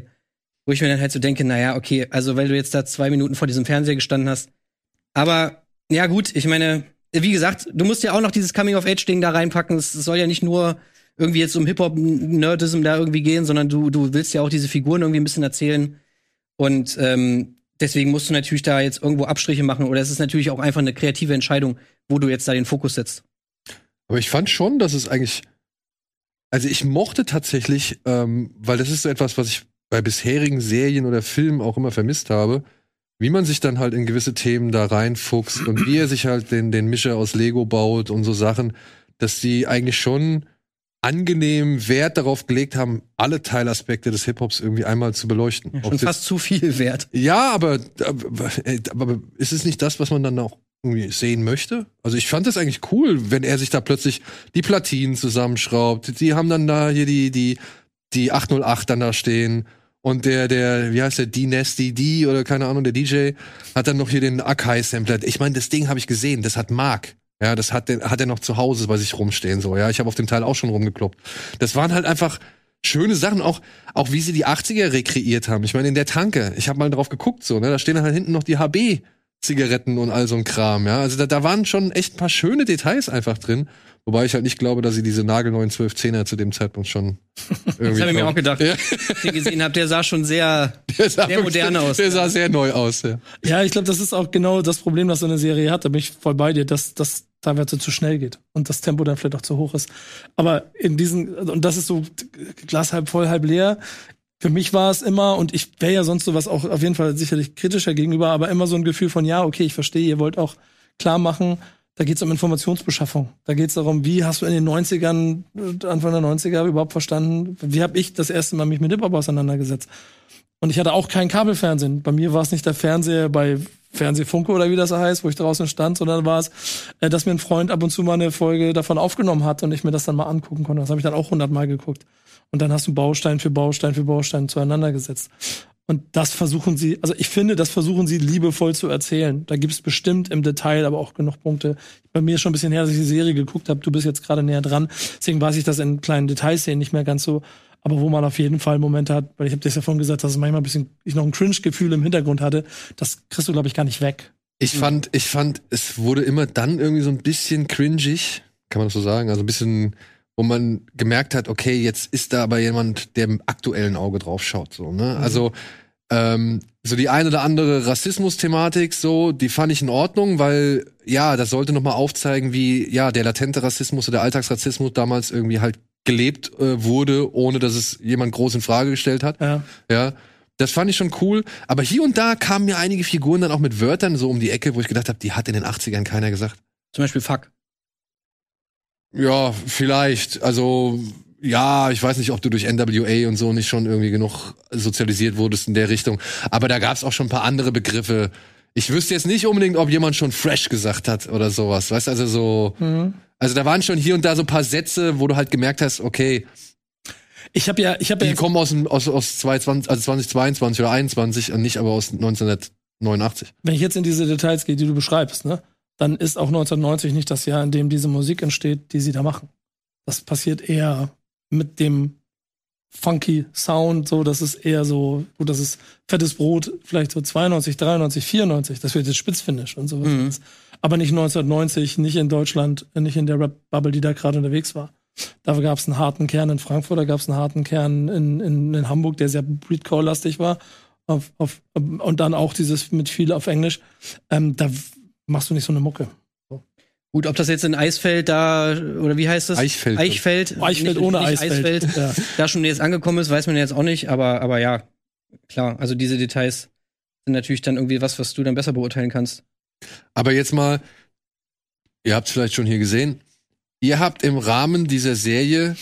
Wo ich mir dann halt so denke, naja, okay, also weil du jetzt da zwei Minuten vor diesem Fernseher gestanden hast. Aber, ja gut, ich meine, wie gesagt, du musst ja auch noch dieses Coming-of-Age-Ding da reinpacken. Es soll ja nicht nur irgendwie jetzt um Hip-Hop-Nerdism da irgendwie gehen, sondern du, du willst ja auch diese Figuren irgendwie ein bisschen erzählen. Und ähm, deswegen musst du natürlich da jetzt irgendwo Abstriche machen. Oder es ist natürlich auch einfach eine kreative Entscheidung, wo du jetzt da den Fokus setzt. Aber ich fand schon, dass es eigentlich. Also ich mochte tatsächlich, ähm, weil das ist so etwas, was ich bei bisherigen Serien oder Filmen auch immer vermisst habe, wie man sich dann halt in gewisse Themen da reinfuchst und wie er sich halt den, den Mischer aus Lego baut und so Sachen, dass die eigentlich schon angenehm Wert darauf gelegt haben, alle Teilaspekte des Hip-Hops irgendwie einmal zu beleuchten. Ob Schon fast zu viel wert. ja, aber, aber, äh, aber ist es nicht das, was man dann auch irgendwie sehen möchte? Also ich fand das eigentlich cool, wenn er sich da plötzlich die Platinen zusammenschraubt. Die haben dann da hier die, die, die 808 dann da stehen. Und der, der, wie heißt der, D-Nasty D oder keine Ahnung, der DJ, hat dann noch hier den Akai-Sampler. Ich meine, das Ding habe ich gesehen, das hat Mark. Ja, das hat, hat er noch zu Hause bei sich rumstehen, so, ja. Ich habe auf dem Teil auch schon rumgekloppt. Das waren halt einfach schöne Sachen, auch, auch wie sie die 80er rekreiert haben. Ich meine, in der Tanke, ich habe mal drauf geguckt, so, ne, da stehen halt hinten noch die HB. Zigaretten und all so ein Kram, ja. Also da, da waren schon echt ein paar schöne Details einfach drin, Wobei ich halt nicht glaube, dass sie diese nagelneuen 12-10er zu dem Zeitpunkt schon irgendwie. Das habe ich mir auch gedacht. Ja. Den gesehen habe, der sah schon sehr, Der sah, sehr modern aus. Der sah sehr neu aus, ja. Ja, ich glaube, das ist auch genau das Problem, das so eine Serie hat. Da bin ich voll bei dir, dass das teilweise zu schnell geht und das Tempo dann vielleicht auch zu hoch ist. Aber in diesen, und das ist so Glas halb voll, halb leer. Für mich war es immer, und ich wäre ja sonst sowas auch auf jeden Fall sicherlich kritischer gegenüber, aber immer so ein Gefühl von, ja, okay, ich verstehe, ihr wollt auch klar machen, da geht es um Informationsbeschaffung. Da geht es darum, wie hast du in den 90ern, äh, Anfang der 90er überhaupt verstanden, wie habe ich das erste Mal mich mit Hip-Hop auseinandergesetzt? Und ich hatte auch kein Kabelfernsehen. Bei mir war es nicht der Fernseher bei Fernsehfunke oder wie das heißt, wo ich draußen stand, sondern war es, äh, dass mir ein Freund ab und zu mal eine Folge davon aufgenommen hat und ich mir das dann mal angucken konnte. Das habe ich dann auch hundertmal geguckt. Und dann hast du Baustein für Baustein für Baustein zueinander gesetzt. Und das versuchen sie, also ich finde, das versuchen sie liebevoll zu erzählen. Da gibt es bestimmt im Detail aber auch genug Punkte. Bei mir ist schon ein bisschen her, dass ich die Serie geguckt habe. Du bist jetzt gerade näher dran. Deswegen weiß ich das in kleinen Detailszenen nicht mehr ganz so. Aber wo man auf jeden Fall Momente hat, weil ich habe das ja vorhin gesagt, dass es manchmal ein bisschen, ich noch ein Cringe-Gefühl im Hintergrund hatte, das kriegst du, glaube ich, gar nicht weg. Ich fand, ich fand, es wurde immer dann irgendwie so ein bisschen cringig, kann man das so sagen? Also ein bisschen, wo man gemerkt hat, okay, jetzt ist da aber jemand, der im aktuellen Auge drauf schaut, so, ne? Also, ähm, so die eine oder andere Rassismus-Thematik, so, die fand ich in Ordnung, weil, ja, das sollte nochmal aufzeigen, wie, ja, der latente Rassismus oder der Alltagsrassismus damals irgendwie halt gelebt äh, wurde, ohne dass es jemand groß in Frage gestellt hat. Ja. Ja, das fand ich schon cool. Aber hier und da kamen mir einige Figuren dann auch mit Wörtern so um die Ecke, wo ich gedacht habe, die hat in den 80ern keiner gesagt. Zum Beispiel Fuck. Ja, vielleicht. Also, ja, ich weiß nicht, ob du durch NWA und so nicht schon irgendwie genug sozialisiert wurdest in der Richtung. Aber da gab's auch schon ein paar andere Begriffe. Ich wüsste jetzt nicht unbedingt, ob jemand schon fresh gesagt hat oder sowas. Weißt also so. Also da waren schon hier und da so ein paar Sätze, wo du halt gemerkt hast, okay, Ich habe ja, ich habe ja die kommen aus, dem- aus, aus 2020, also 2022 oder 21 und nicht aber aus 1989. wenn ich jetzt in diese Details gehe, die du beschreibst, ne, dann ist auch 1990 nicht das Jahr, in dem diese Musik entsteht, die sie da machen. Das passiert eher mit dem funky Sound, so, das ist eher so, gut, das ist fettes Brot, vielleicht so 92, 93, 94, das wird jetzt Spitzfinish und sowas. Mhm. Aber nicht 1990, nicht in Deutschland, nicht in der Rap-Bubble, die da gerade unterwegs war. Da gab es einen harten Kern in Frankfurt, da gab es einen harten Kern in, in, in Hamburg, der sehr Breedcore-lastig war. Auf, auf, und dann auch dieses mit viel auf Englisch. Ähm, da machst du nicht so eine Mucke. Gut, ob das jetzt in Eisfeld da, oder wie heißt das? Eichfeld. Eichfeld. Eichfeld nicht- ohne nicht Eisfeld. Ja. Da schon jetzt angekommen ist, weiß man jetzt auch nicht, aber, aber ja, klar. Also diese Details sind natürlich dann irgendwie was, was du dann besser beurteilen kannst. Aber jetzt mal, ihr habt es vielleicht schon hier gesehen, ihr habt im Rahmen dieser Serie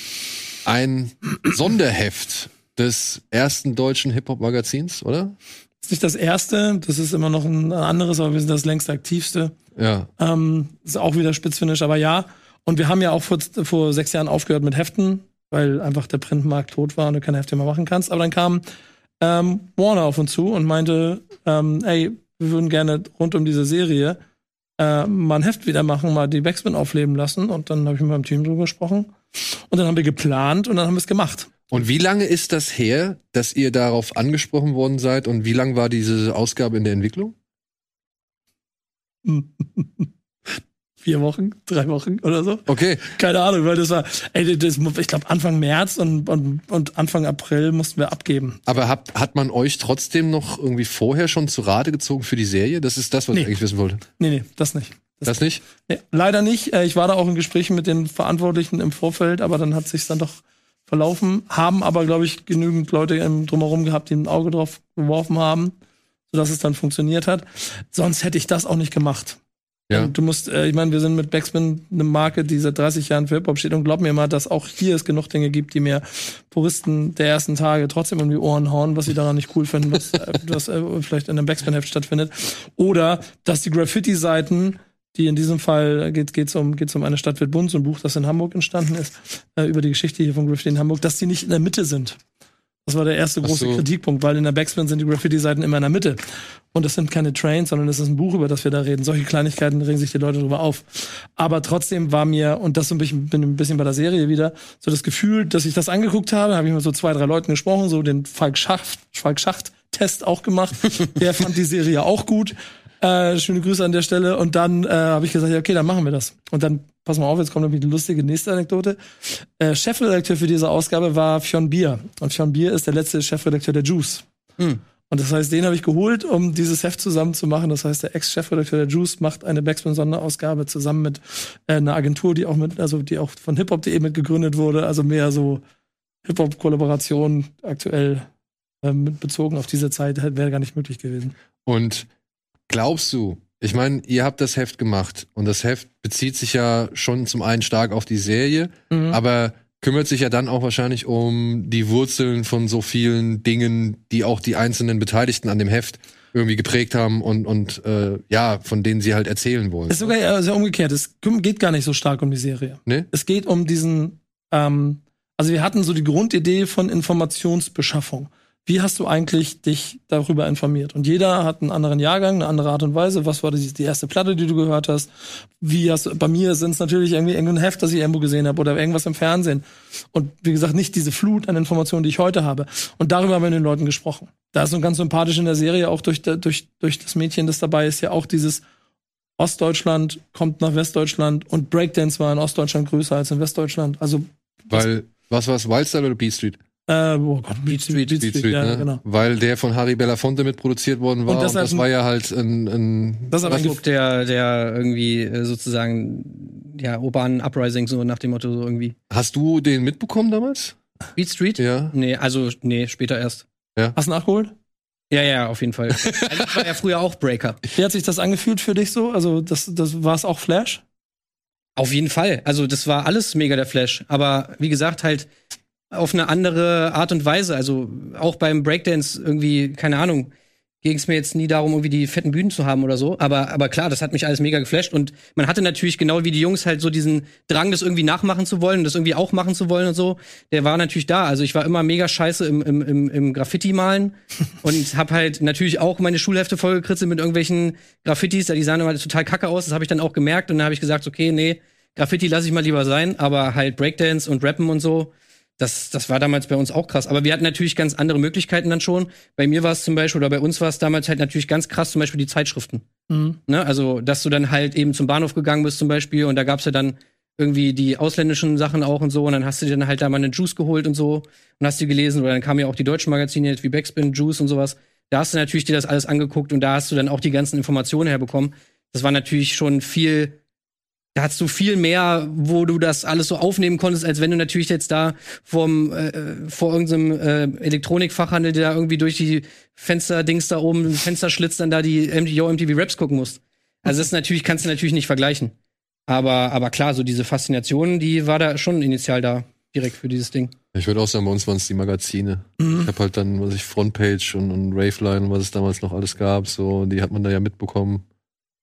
ein Sonderheft des ersten deutschen Hip-Hop-Magazins, oder? Ist nicht das erste, das ist immer noch ein anderes, aber wir sind das längst aktivste. Ja. Ähm, ist auch wieder Spitzfinish, aber ja. Und wir haben ja auch vor, vor sechs Jahren aufgehört mit Heften, weil einfach der Printmarkt tot war und du keine Hefte mehr machen kannst. Aber dann kam ähm, Warner auf uns zu und meinte, ähm, ey, wir würden gerne rund um diese Serie äh, mal ein Heft wieder machen, mal die Backspin aufleben lassen. Und dann habe ich mit meinem Team drüber gesprochen. Und dann haben wir geplant und dann haben wir es gemacht. Und wie lange ist das her, dass ihr darauf angesprochen worden seid und wie lang war diese Ausgabe in der Entwicklung? Vier Wochen, drei Wochen oder so. Okay, Keine Ahnung, weil das war, ey, das, ich glaube Anfang März und, und, und Anfang April mussten wir abgeben. aber habt, hat man euch trotzdem noch irgendwie vorher schon zu Rate gezogen für die Serie? Das ist das, was Nee. ich eigentlich wissen wollte. Nee, nee, das nicht. Das nicht? Nee, leider nicht. Äh, Ich war da auch in Gesprächen mit den Verantwortlichen im Vorfeld, aber dann hat sich dann doch verlaufen. Haben aber, glaube ich, genügend Leute drumherum gehabt, die ein Auge drauf geworfen haben, sodass es dann funktioniert hat. Sonst hätte ich das auch nicht gemacht. Ja. Und Du musst, äh, ich meine, wir sind mit Backspin eine Marke, die seit 30 Jahren für Hip-Hop steht und glaub mir mal, dass auch hier es genug Dinge gibt, die mir Puristen der ersten Tage trotzdem um die Ohren hauen, was sie daran nicht cool finden, was, äh, was äh, vielleicht in einem Backspin-Heft stattfindet. Oder, dass die Graffiti-Seiten, die in diesem Fall geht geht's um geht's um eine Stadt wird bunt, so ein Buch, das in Hamburg entstanden ist, äh, über die Geschichte hier von Graffiti in Hamburg, dass die nicht in der Mitte sind. Das war der erste große so. Kritikpunkt, weil in der Backspin sind die Graffiti-Seiten immer in der Mitte. Und das sind keine Trains, sondern das ist ein Buch, über das wir da reden. Solche Kleinigkeiten regen sich die Leute drüber auf. Aber trotzdem war mir, und das so ein bisschen, bin ein bisschen bei der Serie wieder, so das Gefühl, dass ich das angeguckt habe, habe ich mit so zwei, drei Leuten gesprochen, so den Falk Schacht, Falk Schacht-Test auch gemacht. Der fand die Serie auch gut. Äh, schöne Grüße an der Stelle. Und dann äh, habe ich gesagt, ja, okay, dann machen wir das. Und dann pass mal auf, jetzt kommt nämlich die lustige nächste Anekdote. Äh, Chefredakteur für diese Ausgabe war Fionn Bier. Und Fionn Bier ist der letzte Chefredakteur der Juice. Hm. Und das heißt, den habe ich geholt, um dieses Heft zusammen zu machen. Das heißt, der Ex-Chefredakteur der Juice macht eine Backspin-Sonderausgabe zusammen mit äh, einer Agentur, die auch mit, also die auch von hiphop.de mit gegründet wurde. Also mehr so Hip-Hop-Kollaboration aktuell äh, mit bezogen auf diese Zeit wäre gar nicht möglich gewesen. Und glaubst du, ich meine, ihr habt das Heft gemacht und das Heft bezieht sich ja schon zum einen stark auf die Serie, Mhm. aber kümmert sich ja dann auch wahrscheinlich um die Wurzeln von so vielen Dingen, die auch die einzelnen Beteiligten an dem Heft irgendwie geprägt haben und, und äh, ja, von denen sie halt erzählen wollen. Es ist sogar sehr umgekehrt. Es geht gar nicht so stark um die Serie. Ne? Es geht um diesen, ähm, also wir hatten so die Grundidee von Informationsbeschaffung. Wie hast du eigentlich dich darüber informiert? Und jeder hat einen anderen Jahrgang, eine andere Art und Weise. Was war die, die erste Platte, die du gehört hast? Wie hast du, bei mir sind es natürlich irgendwie irgendein Heft, das ich irgendwo gesehen habe oder irgendwas im Fernsehen. Und wie gesagt, nicht diese Flut an Informationen, die ich heute habe. Und darüber haben wir mit den Leuten gesprochen. Da ist so ganz sympathisch in der Serie, auch durch, durch, durch das Mädchen, das dabei ist, ja auch dieses Ostdeutschland kommt nach Westdeutschland und Breakdance war in Ostdeutschland größer als in Westdeutschland. Also, Weil, was war's, Wildstyle oder Beat Street? Äh, oh Gott, Beat Street, Beat Beat Street, Street, ja, ne? genau. Weil der von Harry Belafonte mitproduziert worden war Und und, deshalb das ein- war ja halt ein, ein Das Ausdruck der, der irgendwie äh, sozusagen, ja, urbanen Uprising, so nach dem Motto, so irgendwie. Hast du den mitbekommen damals? Beat Street? Ja. Nee, also, nee, später erst. Hast du nachgeholt? Ja, ja, auf jeden Fall. also ich war ja früher auch Breaker. Wie hat sich das angefühlt für dich so? Also, das, das war es auch Flash? Auf jeden Fall. Also, das war alles mega der Flash. Aber wie gesagt, halt auf eine andere Art und Weise. Also, auch beim Breakdance irgendwie, keine Ahnung, ging es mir jetzt nie darum, irgendwie die fetten Bühnen zu haben oder so. Aber, aber klar, das hat mich alles mega geflasht. Und man hatte natürlich genau wie die Jungs halt so diesen Drang, das irgendwie nachmachen zu wollen, das irgendwie auch machen zu wollen und so. Der war natürlich da. Also ich war immer mega scheiße im, im, im, im Graffiti-Malen und hab halt natürlich auch meine Schulhefte vollgekritzelt mit irgendwelchen Graffitis. Die sahen immer total kacke aus. Das habe ich dann auch gemerkt. Und dann habe ich gesagt, okay, nee, Graffiti lasse ich mal lieber sein. Aber halt Breakdance und Rappen und so, das, das war damals bei uns auch krass. Aber wir hatten natürlich ganz andere Möglichkeiten dann schon. Bei mir war es zum Beispiel, oder bei uns war es damals halt natürlich ganz krass, zum Beispiel die Zeitschriften. Mhm. Ne? Also, dass du dann halt eben zum Bahnhof gegangen bist zum Beispiel und da gab's ja dann irgendwie die ausländischen Sachen auch und so und dann hast du dir dann halt da mal eine Juice geholt und so und hast die gelesen oder dann kamen ja auch die deutschen Magazine jetzt wie Backspin, Juice und sowas. Da hast du natürlich dir das alles angeguckt und da hast du dann auch die ganzen Informationen herbekommen. Das war natürlich schon viel, da hattest du viel mehr, wo du das alles so aufnehmen konntest, als wenn du natürlich jetzt da vom, äh, vor irgendeinem äh, Elektronikfachhandel, der da irgendwie durch die Fensterdings da oben, Fensterschlitz dann da die Yo, MTV Raps gucken musst. Also das ist natürlich, kannst du natürlich nicht vergleichen. Aber, aber klar, so diese Faszination, die war da schon initial da, direkt für dieses Ding. Ich würde auch sagen, bei uns waren es die Magazine. Ich habe halt dann, was ich, Frontpage und, und Raveline und was es damals noch alles gab, so, die hat man da ja mitbekommen.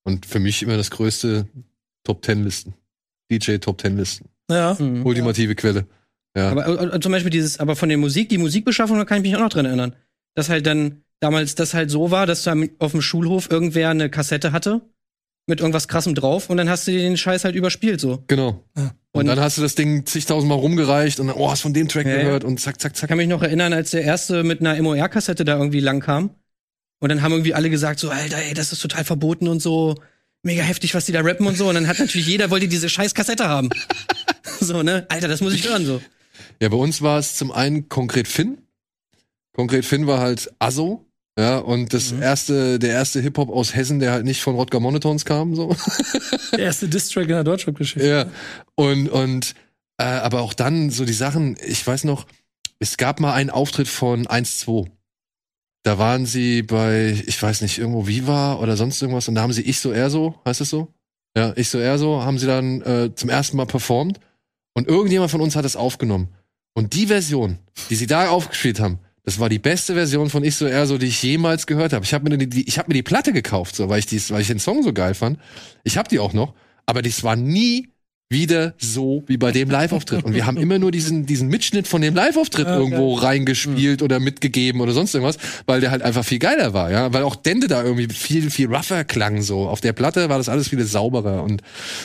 Und für mich immer das größte Top Ten Listen. DJ Top Ten Listen. Ja. Mhm. Ultimative Quelle. Ja. Aber äh, zum Beispiel dieses, aber von der Musik, die Musikbeschaffung, da kann ich mich auch noch dran erinnern. Dass halt dann damals das halt so war, dass da auf dem Schulhof irgendwer eine Kassette hatte mit irgendwas krassem drauf und dann hast du dir den Scheiß halt überspielt so. genau. Ja. Und, Und- dann hast du das Ding zigtausendmal rumgereicht und dann, oh, hast von dem Track Ja, ja. gehört und zack, zack, Ich zack. kann mich noch erinnern, als der erste mit einer MOR-Kassette da irgendwie lang kam. Und dann haben irgendwie alle gesagt, so, Alter, ey, das ist total verboten und so, mega heftig, was die da rappen und so. Und dann hat natürlich jeder wollte diese scheiß Kassette haben. so, ne? Alter, das muss ich hören, so. Ja, bei uns war es zum einen konkret Finn. Konkret Finn war halt Asso. Ja, und das Mhm. erste, der erste Hip-Hop aus Hessen, der halt nicht von Rodger Monotons kam, so. Der erste Distrack in der Deutschrap-Geschichte. Ja. Und, und, äh, aber auch dann so die Sachen, ich weiß noch, es gab mal einen Auftritt von 1-2. Da waren sie bei, ich weiß nicht, irgendwo Viva oder sonst irgendwas und da haben sie Ich so, er so, heißt es so? Ja, Ich so, er so, haben sie dann äh, zum ersten Mal performt und irgendjemand von uns hat es aufgenommen. Und die Version, die sie da aufgespielt haben, das war die beste Version von Ich so, er so, die ich jemals gehört habe. Ich habe mir die, die, ich habe mir die Platte gekauft, so, weil ich dies, weil ich den Song so geil fand. Ich habe die auch noch, aber das war nie wieder so wie bei dem Live-Auftritt. Und wir haben immer nur diesen, diesen Mitschnitt von dem Live-Auftritt Ja, irgendwo reingespielt oder mitgegeben oder sonst irgendwas, weil der halt einfach viel geiler war, ja. Weil auch Dende da irgendwie viel, viel rougher klang so. Auf der Platte war das alles viel sauberer und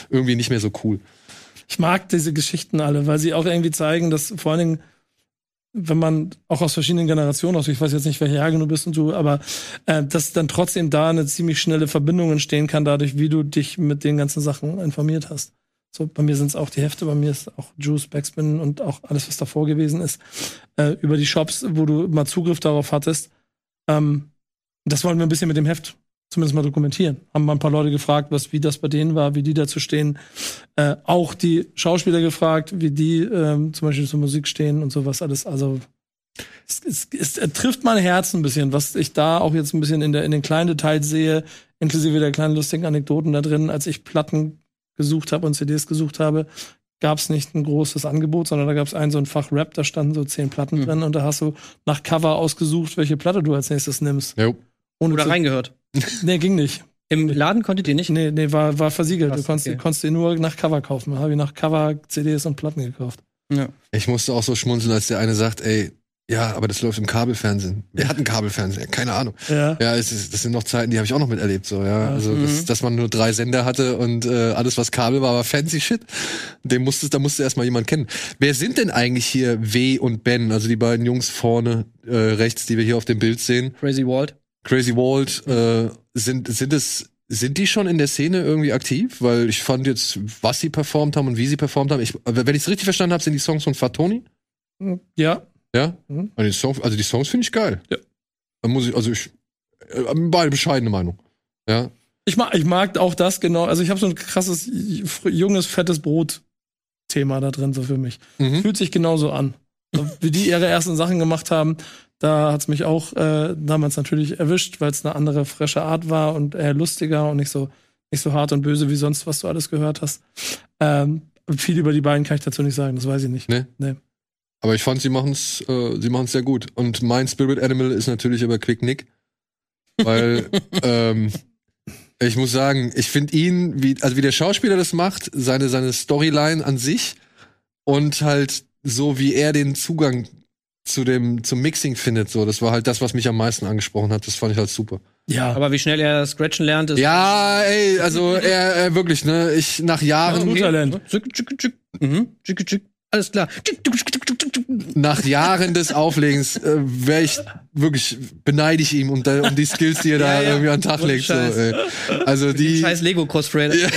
irgendwie nicht mehr so cool. Ich mag diese Geschichten alle, weil sie auch irgendwie zeigen, dass vor allen Dingen, wenn man auch aus verschiedenen Generationen aus, ich weiß jetzt nicht, welche Jahrgang du bist und du, aber äh, dass dann trotzdem da eine ziemlich schnelle Verbindung entstehen kann, dadurch, wie du dich mit den ganzen Sachen informiert hast. So, bei mir sind es auch die Hefte, bei mir ist auch Juice, Backspin und auch alles, was davor gewesen ist, äh, über die Shops, wo du mal Zugriff darauf hattest. Ähm, das wollen wir ein bisschen mit dem Heft zumindest mal dokumentieren. Haben mal ein paar Leute gefragt, was, wie das bei denen war, wie die dazu stehen. Äh, auch die Schauspieler gefragt, wie die ähm, zum Beispiel zur Musik stehen und sowas alles. Also es, es, es, es trifft mein Herz ein bisschen, was ich da auch jetzt ein bisschen in, der, in den kleinen Details sehe, inklusive der kleinen lustigen Anekdoten da drin, als ich Platten gesucht habe und CDs gesucht habe, gab es nicht ein großes Angebot, sondern da gab es ein so ein Fach Rap, da standen so zehn Platten Mhm. drin und da hast du nach Cover ausgesucht, welche Platte du als nächstes nimmst. Jo. Ohne Oder zu- reingehört. Nee, ging nicht. Im Laden konntet ihr nicht? Nee, nee, war, war versiegelt. Krass, du konntest, okay. konntest den nur nach Cover kaufen. Habe ich nach Cover CDs und Platten gekauft. Ja. Ich musste auch so schmunzeln, als der eine sagt, ey, ja, aber das läuft im Kabelfernsehen. Wer hat ein Kabelfernsehen? Keine Ahnung. Ja. Ja, es ist, das sind noch Zeiten, die habe ich auch noch miterlebt, so, ja. Also, Mhm. das, dass man nur drei Sender hatte und äh, alles, was Kabel war, war fancy shit. Den musste, da musste erstmal jemand kennen. Wer sind denn eigentlich hier W und Ben, also die beiden Jungs vorne äh, rechts, die wir hier auf dem Bild sehen? Crazy Walt. Crazy Walt, äh, sind, sind es, sind die schon in der Szene irgendwie aktiv? Weil ich fand jetzt, was sie performt haben und wie sie performt haben. Ich, wenn ich es richtig verstanden habe, sind die Songs von Fatoni. Ja. Ja? Mhm. Also die Songs, also die Songs finde ich geil. Ja. Da muss ich, also ich, äh, beide bescheidene Meinung. Ja. Ich mag, ich mag auch das genau. Also ich habe so ein krasses, junges, fettes Brot-Thema da drin, so für mich. Mhm. Fühlt sich genauso an. Wie die ihre ersten Sachen gemacht haben, da hat's mich auch äh, damals natürlich erwischt, weil es eine andere, frische Art war und eher lustiger und nicht so, nicht so hart und böse wie sonst, was du alles gehört hast. Ähm, viel über die beiden kann ich dazu nicht sagen, das weiß ich nicht. Nee. Nee. Aber ich fand, sie machen es äh, sie machen's sehr gut. Und mein Spirit Animal ist natürlich aber Quick Nick. Weil, ähm, ich muss sagen, ich finde ihn, wie, also wie der Schauspieler das macht, seine, seine Storyline an sich und halt so, wie er den Zugang zu dem, zum Mixing findet, so, das war halt das, was mich am meisten angesprochen hat. Das fand ich halt super. Ja, Aber wie schnell er Scratchen lernt, ist. Ja, ey, also er, er wirklich, ne, ich nach Jahren, Talent. Tschick, tschick, tschick. Mhm. Alles klar. Nach Jahren des Auflegens äh, wäre ich wirklich beneide ich ihm um, da, um die Skills, die er da Ja, ja. irgendwie an den Tag Ohne legt. So, ey. Also die Scheiß Lego-Cosplay. Ja.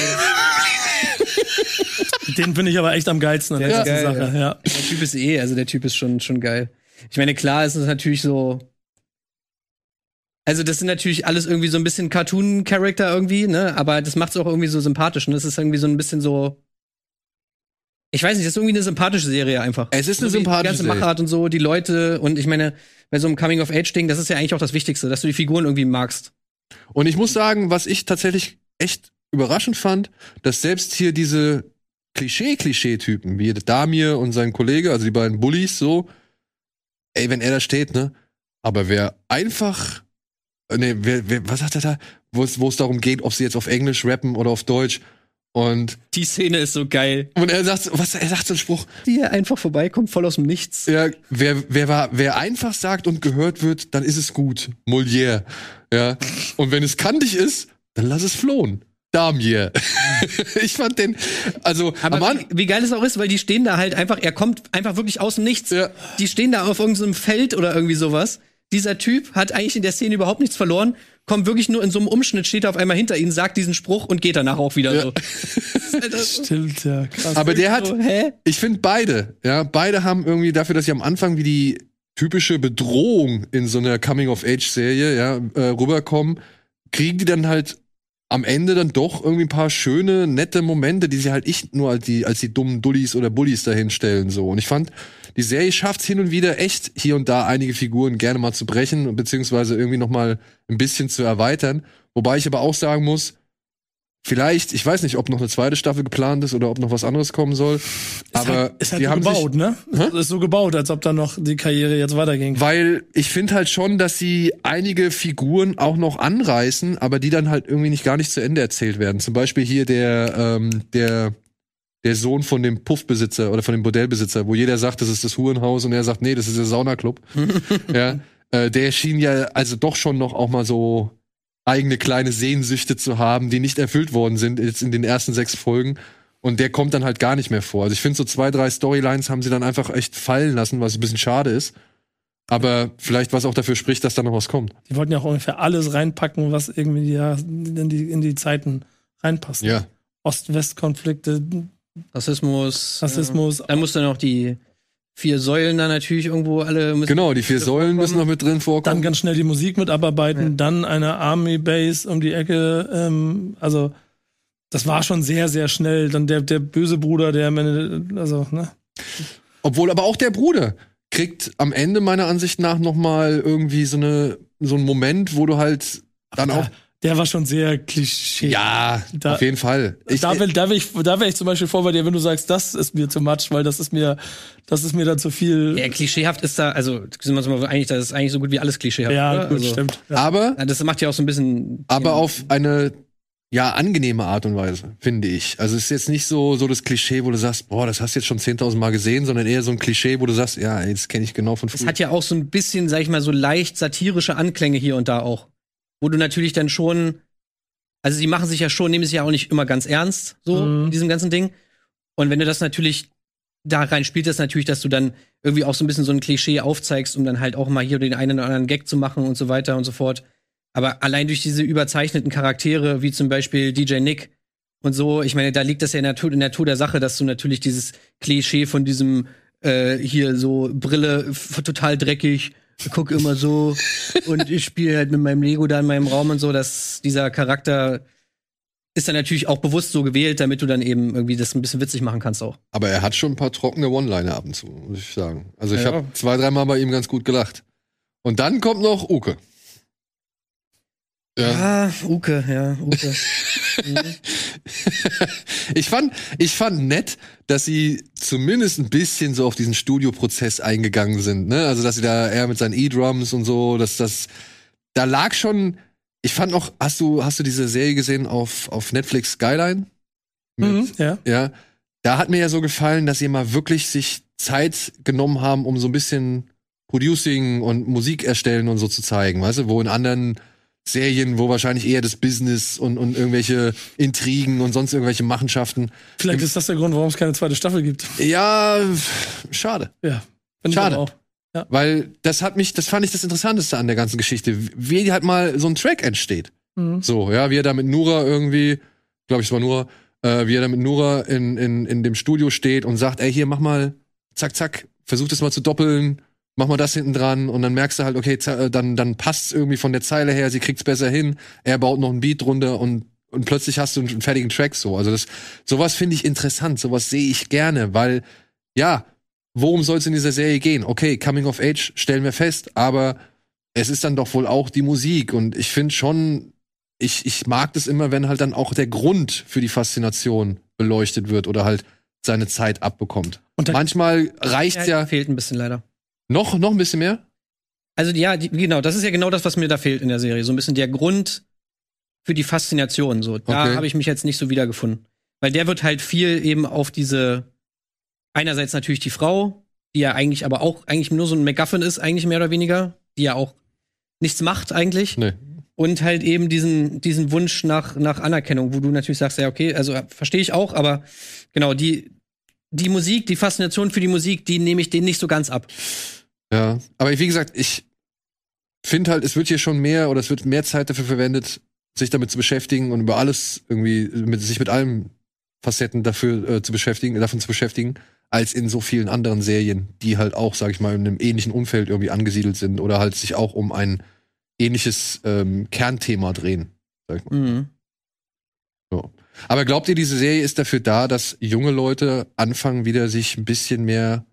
Den finde ich aber echt am geilsten an Der ganzen geil, Sache. Ja. Der Typ ist eh, also der Typ ist schon, schon geil. Ich meine, klar ist es natürlich so. Also, das sind natürlich alles irgendwie so ein bisschen Cartoon-Charakter irgendwie, ne? Aber das macht es auch irgendwie so sympathisch. Ne? Das ist irgendwie so ein bisschen so. Ich weiß nicht, das ist irgendwie eine sympathische Serie einfach. Es ist eine so sympathische Die ganze Serie. Machart und so, die Leute und ich meine, bei so einem Coming-of-Age-Ding, das ist ja eigentlich auch das Wichtigste, dass du die Figuren irgendwie magst. Und ich muss sagen, was ich tatsächlich echt überraschend fand, dass selbst hier diese Klischee-Klischee-Typen, wie Damir und sein Kollege, also die beiden Bullies, so, ey, wenn er da steht, ne? Aber wer einfach, nee, wer, wer, was sagt er da? Wo es darum geht, ob sie jetzt auf Englisch rappen oder auf Deutsch. Und, Die Szene ist so geil. und er sagt, was, er sagt so einen Spruch, Die einfach vorbeikommt, voll aus dem Nichts. ja, wer, wer, war, wer einfach sagt und gehört wird, dann ist es gut. Molière. Ja. Und wenn es kantig ist, dann lass es flohen. Damier. ich fand den, also, Aber wie, wie geil es auch ist, weil die stehen da halt einfach, er kommt einfach wirklich aus dem Nichts. Ja. Die stehen da auf irgendeinem Feld oder irgendwie sowas. Dieser Typ hat eigentlich in der Szene überhaupt nichts verloren, kommt wirklich nur in so einem Umschnitt, steht auf einmal hinter ihnen, sagt diesen Spruch und geht danach auch wieder Ja. so. Das ist halt Stimmt, ja. Krass. aber der hat, so, hä? ich finde beide, ja, beide haben irgendwie dafür, dass sie am Anfang wie die typische Bedrohung in so einer Coming-of-Age-Serie, ja, äh, rüberkommen, kriegen die dann halt am Ende dann doch irgendwie ein paar schöne, nette Momente, die sie halt nicht nur als die, als die dummen Dullis oder Bullies dahinstellen, so. Und ich fand, die Serie schafft hin und wieder echt hier und da einige Figuren gerne mal zu brechen, beziehungsweise irgendwie noch mal ein bisschen zu erweitern. Wobei ich aber auch sagen muss, vielleicht, ich weiß nicht, ob noch eine zweite Staffel geplant ist oder ob noch was anderes kommen soll. aber halt, ist halt die so haben gebaut, sich, ne? Ist so gebaut, als ob da noch die Karriere jetzt weiterging. kann. weil ich finde halt schon, dass sie einige Figuren auch noch anreißen, aber die dann halt irgendwie nicht gar nicht zu Ende erzählt werden. Zum Beispiel hier der, ähm, der, der Sohn von dem Puffbesitzer oder von dem Bordellbesitzer, wo jeder sagt, das ist das Hurenhaus und er sagt, nee, das ist der Saunaclub. ja, äh, der schien ja also doch schon noch auch mal so eigene kleine Sehnsüchte zu haben, die nicht erfüllt worden sind jetzt in den ersten sechs Folgen. Und der kommt dann halt gar nicht mehr vor. Also ich finde, so zwei, drei Storylines haben sie dann einfach echt fallen lassen, was ein bisschen schade ist. Aber vielleicht was auch dafür spricht, dass da noch was kommt. Die wollten ja auch ungefähr alles reinpacken, was irgendwie ja in die, in die Zeiten reinpasst. Ost-West-Konflikte, Rassismus. Rassismus. Dann musst du noch die vier Säulen da natürlich irgendwo alle müssen. Genau, die vier Säulen müssen noch mit drin Dann vorkommen. ganz schnell die Musik mit abarbeiten, Ja. dann eine Army Base um die Ecke. Ähm, also das war schon sehr, sehr schnell. Dann der, der böse Bruder, der am Ende, also, ne? Obwohl aber auch der Bruder kriegt am Ende meiner Ansicht nach noch mal irgendwie so eine so einen Moment, wo du halt dann auch Der war schon sehr klischee. ja Da- auf jeden Fall. Ich, da will, da will ich, da wäre ich zum Beispiel vor bei dir, wenn du sagst, das ist mir zu much, weil das ist mir, das ist mir dann zu viel. Ja, klischeehaft ist da, also sind wir uns mal eigentlich, das ist eigentlich so gut wie alles klischeehaft. Ja, oder? gut, also, stimmt. Ja. aber Ja, das macht ja auch so ein bisschen. aber auf eine ja angenehme Art und Weise finde ich. Also es ist jetzt nicht so so das Klischee, wo du sagst, boah, das hast du jetzt schon 10.000 Mal gesehen, sondern eher so ein Klischee, wo du sagst, ja, jetzt kenne ich genau von Es früher. hat ja auch so ein bisschen, sag ich mal, so leicht satirische Anklänge hier und da auch. Wo du natürlich dann schon, also sie machen sich ja schon, nehmen sich ja auch nicht immer ganz ernst, so Mhm. in diesem ganzen Ding. Und wenn du das natürlich, da rein spielt das natürlich, dass du dann irgendwie auch so ein bisschen so ein Klischee aufzeigst, um dann halt auch mal hier den einen oder anderen Gag zu machen und so weiter und so fort. Aber allein durch diese überzeichneten Charaktere, wie zum Beispiel DJ Nick und so, ich meine, da liegt das ja in der, Natur, in der Natur der Sache, dass du natürlich dieses Klischee von diesem äh, hier so Brille total dreckig, guck immer so und ich spiele halt mit meinem Lego da in meinem Raum und so, dass dieser Charakter ist dann natürlich auch bewusst so gewählt, damit du dann eben irgendwie das ein bisschen witzig machen kannst auch. Aber er hat schon ein paar trockene One-Liner ab und zu, muss ich sagen. Also ich Ja. habe zwei, dreimal bei ihm ganz gut gelacht. Und dann kommt noch Uke. Ja. Ah, Uke, ja, Uke. Mhm. Ich fand, ich fand nett, dass sie zumindest ein bisschen so auf diesen Studioprozess eingegangen sind. Ne? Also, dass sie da eher mit seinen E-Drums und so, dass das, da lag schon, ich fand noch, hast du, hast du diese Serie gesehen auf, auf Netflix Skyline? Mit, Mhm, ja. Ja, da hat mir ja so gefallen, dass sie mal wirklich sich Zeit genommen haben, um so ein bisschen Producing und Musik erstellen und so zu zeigen, weißt du, wo in anderen Serien, wo wahrscheinlich eher das Business und, und irgendwelche Intrigen und sonst irgendwelche Machenschaften. Vielleicht ist das der Grund, warum es keine zweite Staffel gibt. Ja, schade. Ja. Schade. auch. Weil das hat mich, das fand ich das Interessanteste an der ganzen Geschichte, wie halt mal so ein Track entsteht. Mhm. So, ja, wie er da mit Nura irgendwie, glaube ich, es war Nura, äh, wie er da mit Nura in, in, in dem Studio steht und sagt, ey, hier, mach mal, zack, zack, versuch das mal zu doppeln, mach mal das hinten dran und dann merkst du halt, okay, äh, dann, dann passt's irgendwie von der Zeile her, sie kriegt's besser hin, er baut noch einen Beat drunter und, und plötzlich hast du einen fertigen Track so. Also das, sowas finde ich interessant, sowas sehe ich gerne, weil, ja, worum soll es in dieser Serie gehen? Okay, Coming of Age stellen wir fest, aber es ist dann doch wohl auch die Musik und ich finde schon, ich, ich mag das immer, wenn halt dann auch der Grund für die Faszination beleuchtet wird oder halt seine Zeit abbekommt. Und Manchmal reicht's ja, fehlt ein bisschen leider. Noch, noch ein bisschen mehr. Also ja, die, genau, das ist ja genau das, was mir da fehlt in der Serie. So ein bisschen der Grund für die Faszination. So, da Okay. habe ich mich jetzt nicht so wiedergefunden. Weil der wird halt viel eben auf diese, einerseits natürlich die Frau, die ja eigentlich aber auch eigentlich nur so ein MacGuffin ist, eigentlich mehr oder weniger, die ja auch nichts macht eigentlich. Nee. Und halt eben diesen, diesen Wunsch nach, nach Anerkennung, wo du natürlich sagst, ja, okay, also verstehe ich auch, aber genau, die, die Musik, die Faszination für die Musik, die nehme ich denen nicht so ganz ab. Ja, aber wie gesagt, ich finde halt, es wird hier schon mehr oder es wird mehr Zeit dafür verwendet, sich damit zu beschäftigen und über alles irgendwie, mit, sich mit allen Facetten dafür äh, zu beschäftigen, davon zu beschäftigen, als in so vielen anderen Serien, die halt auch, sag ich mal, in einem ähnlichen Umfeld irgendwie angesiedelt sind oder halt sich auch um ein ähnliches ähm, Kernthema drehen. Sag ich mal. Mhm. So. Aber glaubt ihr, diese Serie ist dafür da, dass junge Leute anfangen, wieder sich ein bisschen mehr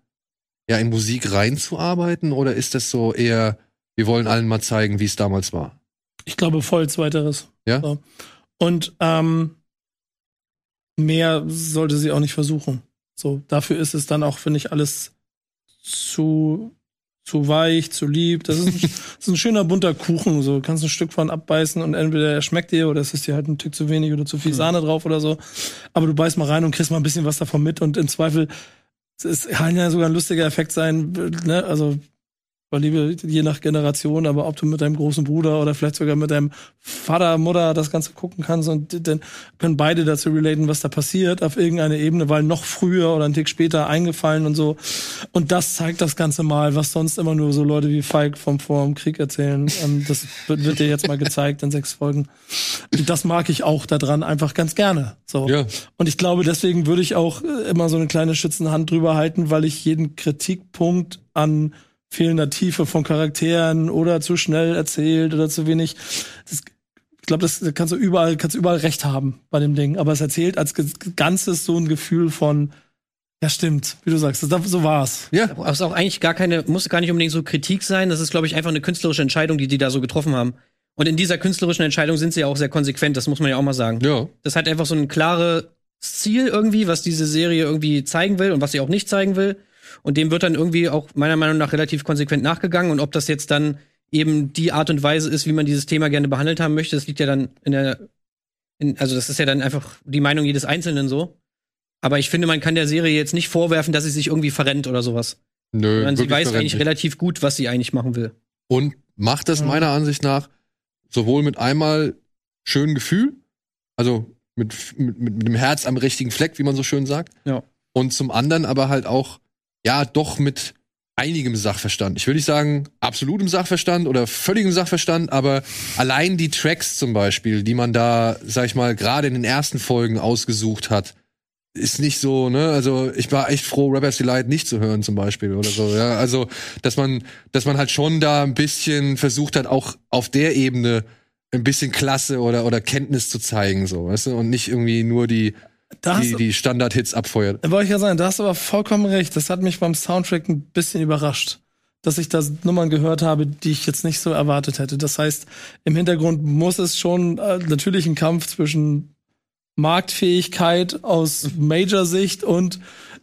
ja, in Musik reinzuarbeiten? Oder ist das so eher, wir wollen allen mal zeigen, wie es damals war? Ich glaube, voll zweiteres. Ja? So. Und ähm, mehr sollte sie auch nicht versuchen. So, dafür ist es dann auch, finde ich, alles zu, zu weich, zu lieb. Das ist, ein, das ist ein schöner bunter Kuchen. So, du kannst ein Stück von abbeißen und entweder er schmeckt dir oder es ist dir halt ein Tick zu wenig oder zu viel Sahne drauf oder so. Aber du beißt mal rein und kriegst mal ein bisschen was davon mit und im Zweifel es kann ja sogar ein lustiger Effekt sein, ne? Also Weil Liebe, je nach Generation, aber ob du mit deinem großen Bruder oder vielleicht sogar mit deinem Vater, Mutter das Ganze gucken kannst und dann können beide dazu relaten, was da passiert auf irgendeine Ebene, weil noch früher oder einen Tick später eingefallen und so. Und das zeigt das Ganze mal, was sonst immer nur so Leute wie Falk vom vor dem Krieg erzählen. Ähm, das wird, wird dir jetzt mal gezeigt in sechs Folgen. Und das mag ich auch daran einfach ganz gerne. So. Ja. Und ich glaube, deswegen würde ich auch äh, immer so eine kleine schützende Hand drüber halten, weil ich jeden Kritikpunkt an fehlender Tiefe von Charakteren oder zu schnell erzählt oder zu wenig. Das, ich glaube, das kannst du überall, kannst überall recht haben bei dem Ding. Aber es erzählt als Ganzes so ein Gefühl von, ja stimmt, wie du sagst, das, so war's. Ja. Aber es ist auch eigentlich gar keine, muss gar nicht unbedingt so Kritik sein. Das ist, glaube ich, einfach eine künstlerische Entscheidung, die die da so getroffen haben. Und in dieser künstlerischen Entscheidung sind sie ja auch sehr konsequent, das muss man ja auch mal sagen. Ja. Das hat einfach so ein klares Ziel irgendwie, was diese Serie irgendwie zeigen will und was sie auch nicht zeigen will. Und dem wird dann irgendwie auch meiner Meinung nach relativ konsequent nachgegangen. Und ob das jetzt dann eben die Art und Weise ist, wie man dieses Thema gerne behandelt haben möchte, das liegt ja dann in der, in, also das ist ja dann einfach die Meinung jedes Einzelnen so. Aber ich finde, man kann der Serie jetzt nicht vorwerfen, dass sie sich irgendwie verrennt oder sowas. Nö. Sondern sie weiß eigentlich nicht. relativ gut, was sie eigentlich machen will. Und macht das Mhm. meiner Ansicht nach sowohl mit einmal schönem Gefühl, also mit, mit, mit dem Herz am richtigen Fleck, wie man so schön sagt. Ja. Und zum anderen aber halt auch, ja, doch mit einigem Sachverstand. Ich will nicht sagen absolutem Sachverstand oder völligem Sachverstand, aber allein die Tracks zum Beispiel, die man da, sag ich mal, gerade in den ersten Folgen ausgesucht hat, ist nicht so, ne? Also ich war echt froh, Rappers Delight nicht zu hören zum Beispiel oder so. Ja, also dass man, dass man halt schon da ein bisschen versucht hat, auch auf der Ebene ein bisschen Klasse oder oder Kenntnis zu zeigen, so, weißt du, und nicht irgendwie nur die Da die, die Standard-Hits abfeuert. Da wollte ich ja sagen, da hast du aber vollkommen recht. Das hat mich beim Soundtrack ein bisschen überrascht, dass ich da Nummern gehört habe, die ich jetzt nicht so erwartet hätte. Das heißt, im Hintergrund muss es schon äh, natürlich ein Kampf zwischen Marktfähigkeit aus Major-Sicht und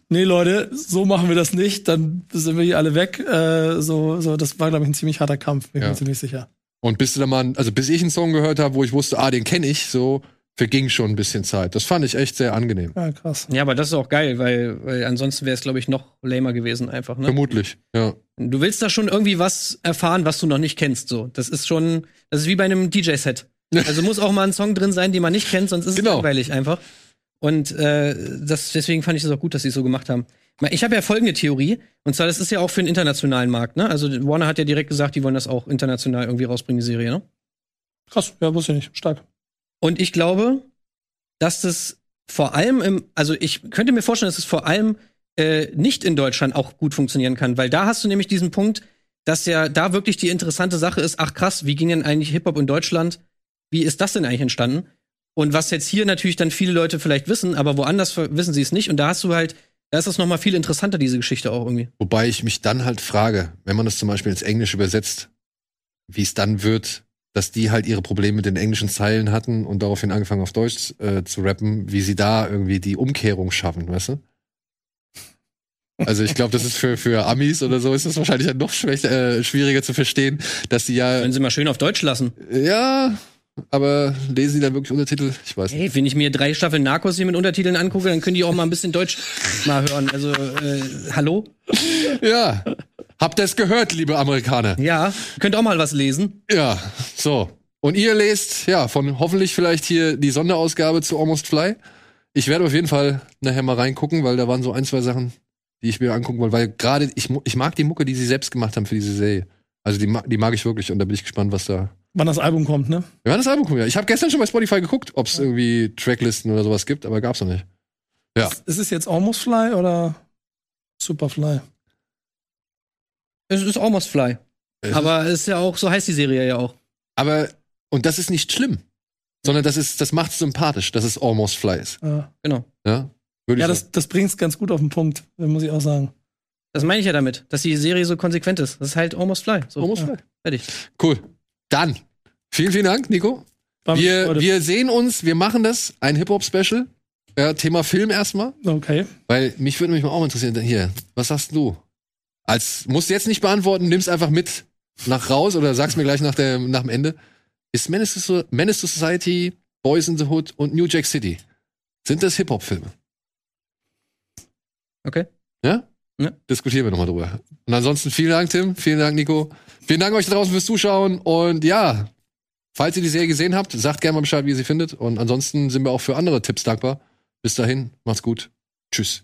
nee, Leute, so machen wir das nicht, dann sind wir hier alle weg. Äh, so, so, das war, glaube ich, ein ziemlich harter Kampf, bin ich Ja. mir ziemlich sicher. Und bis du da mal, also bis ich einen Song gehört habe, wo ich wusste, ah, den kenne ich, so verging schon ein bisschen Zeit. Das fand ich echt sehr angenehm. Ja, krass. Ja, aber das ist auch geil, weil, weil ansonsten wäre es, glaube ich, noch lamer gewesen einfach. Ne? Vermutlich, ja. Du willst da schon irgendwie was erfahren, was du noch nicht kennst. So, das ist schon, das ist wie bei einem DJ-Set. Also muss auch mal ein Song drin sein, den man nicht kennt, sonst ist Genau. es langweilig einfach. Und äh, das, deswegen fand ich es auch gut, dass sie es so gemacht haben. Ich habe ja folgende Theorie, und zwar, das ist ja auch für den internationalen Markt, ne? Also Warner hat ja direkt gesagt, die wollen das auch international irgendwie rausbringen, die Serie, ne? Krass, ja, wusste ich nicht. Stark. Und ich glaube, dass das vor allem im, also ich könnte mir vorstellen, dass es vor allem äh, nicht in Deutschland auch gut funktionieren kann, weil da hast du nämlich diesen Punkt, dass ja da wirklich die interessante Sache ist, ach krass, wie ging denn eigentlich Hip-Hop in Deutschland? Wie ist das denn eigentlich entstanden? Und was jetzt hier natürlich dann viele Leute vielleicht wissen, aber woanders wissen sie es nicht. Und da hast du halt, da ist das noch mal viel interessanter, diese Geschichte auch irgendwie. Wobei ich mich dann halt frage, wenn man das zum Beispiel ins Englische übersetzt, wie es dann wird, dass die halt ihre Probleme mit den englischen Zeilen hatten und daraufhin angefangen auf Deutsch äh, zu rappen, wie sie da irgendwie die Umkehrung schaffen, weißt du? Also ich glaube, das ist für, für Amis oder so ist das wahrscheinlich dann noch schwächer, äh, schwieriger zu verstehen, dass die ja, Können sie mal schön auf Deutsch lassen. ja, aber lesen die dann wirklich Untertitel? Ich weiß nicht. Hey, wenn ich mir drei Staffeln Narcos hier mit Untertiteln angucke, dann können die auch mal ein bisschen Deutsch mal hören. Also, äh, hallo? Ja, habt ihr es gehört, liebe Amerikaner? Ja, könnt auch mal was lesen. Ja, so. Und ihr lest, ja, von hoffentlich vielleicht hier die Sonderausgabe zu Almost Fly. Ich werde auf jeden Fall nachher mal reingucken, weil da waren so ein, zwei Sachen, die ich mir angucken wollte, weil gerade ich, ich mag die Mucke, die sie selbst gemacht haben für diese Serie. Also die, die mag ich wirklich und da bin ich gespannt, was da. Wann das Album kommt, ne? Werden das Album gucken, ja. Ich habe gestern schon bei Spotify geguckt, ob es irgendwie Tracklisten oder sowas gibt, aber gab's noch nicht. Ja. Ist es jetzt Almost Fly oder Superfly? Es ist Almost Fly. Es Aber es ist ja auch, so heißt die Serie ja auch. Aber, und das ist nicht schlimm, sondern das ist, das macht sympathisch, dass es Almost Fly ist. Ja, Genau. Ja, würde ja das, das bringt's ganz gut auf den Punkt, muss ich auch sagen. Das meine ich ja damit, dass die Serie so konsequent ist. Das ist halt Almost Fly. So, Almost Ja. Fly. fertig. Cool. Dann, vielen, vielen Dank, Nico. Wir, wir sehen uns, wir machen das, ein Hip-Hop-Special. Ja, Thema Film erstmal, okay. weil mich würde mich mal auch interessieren. Hier, was sagst du? Als musst du jetzt nicht beantworten, nimm's einfach mit nach raus oder sag's mir gleich nach, der, nach dem Ende. Ist Menace to Society, Boys in the Hood und New Jack City. Sind das Hip-Hop-Filme? Okay. Ja? ja? Diskutieren wir nochmal drüber. Und ansonsten vielen Dank, Tim. Vielen Dank, Nico. Vielen Dank euch da draußen fürs Zuschauen. Und ja, falls ihr die Serie gesehen habt, sagt gerne mal Bescheid, wie ihr sie findet. Und ansonsten sind wir auch für andere Tipps dankbar. Bis dahin, macht's gut. Tschüss.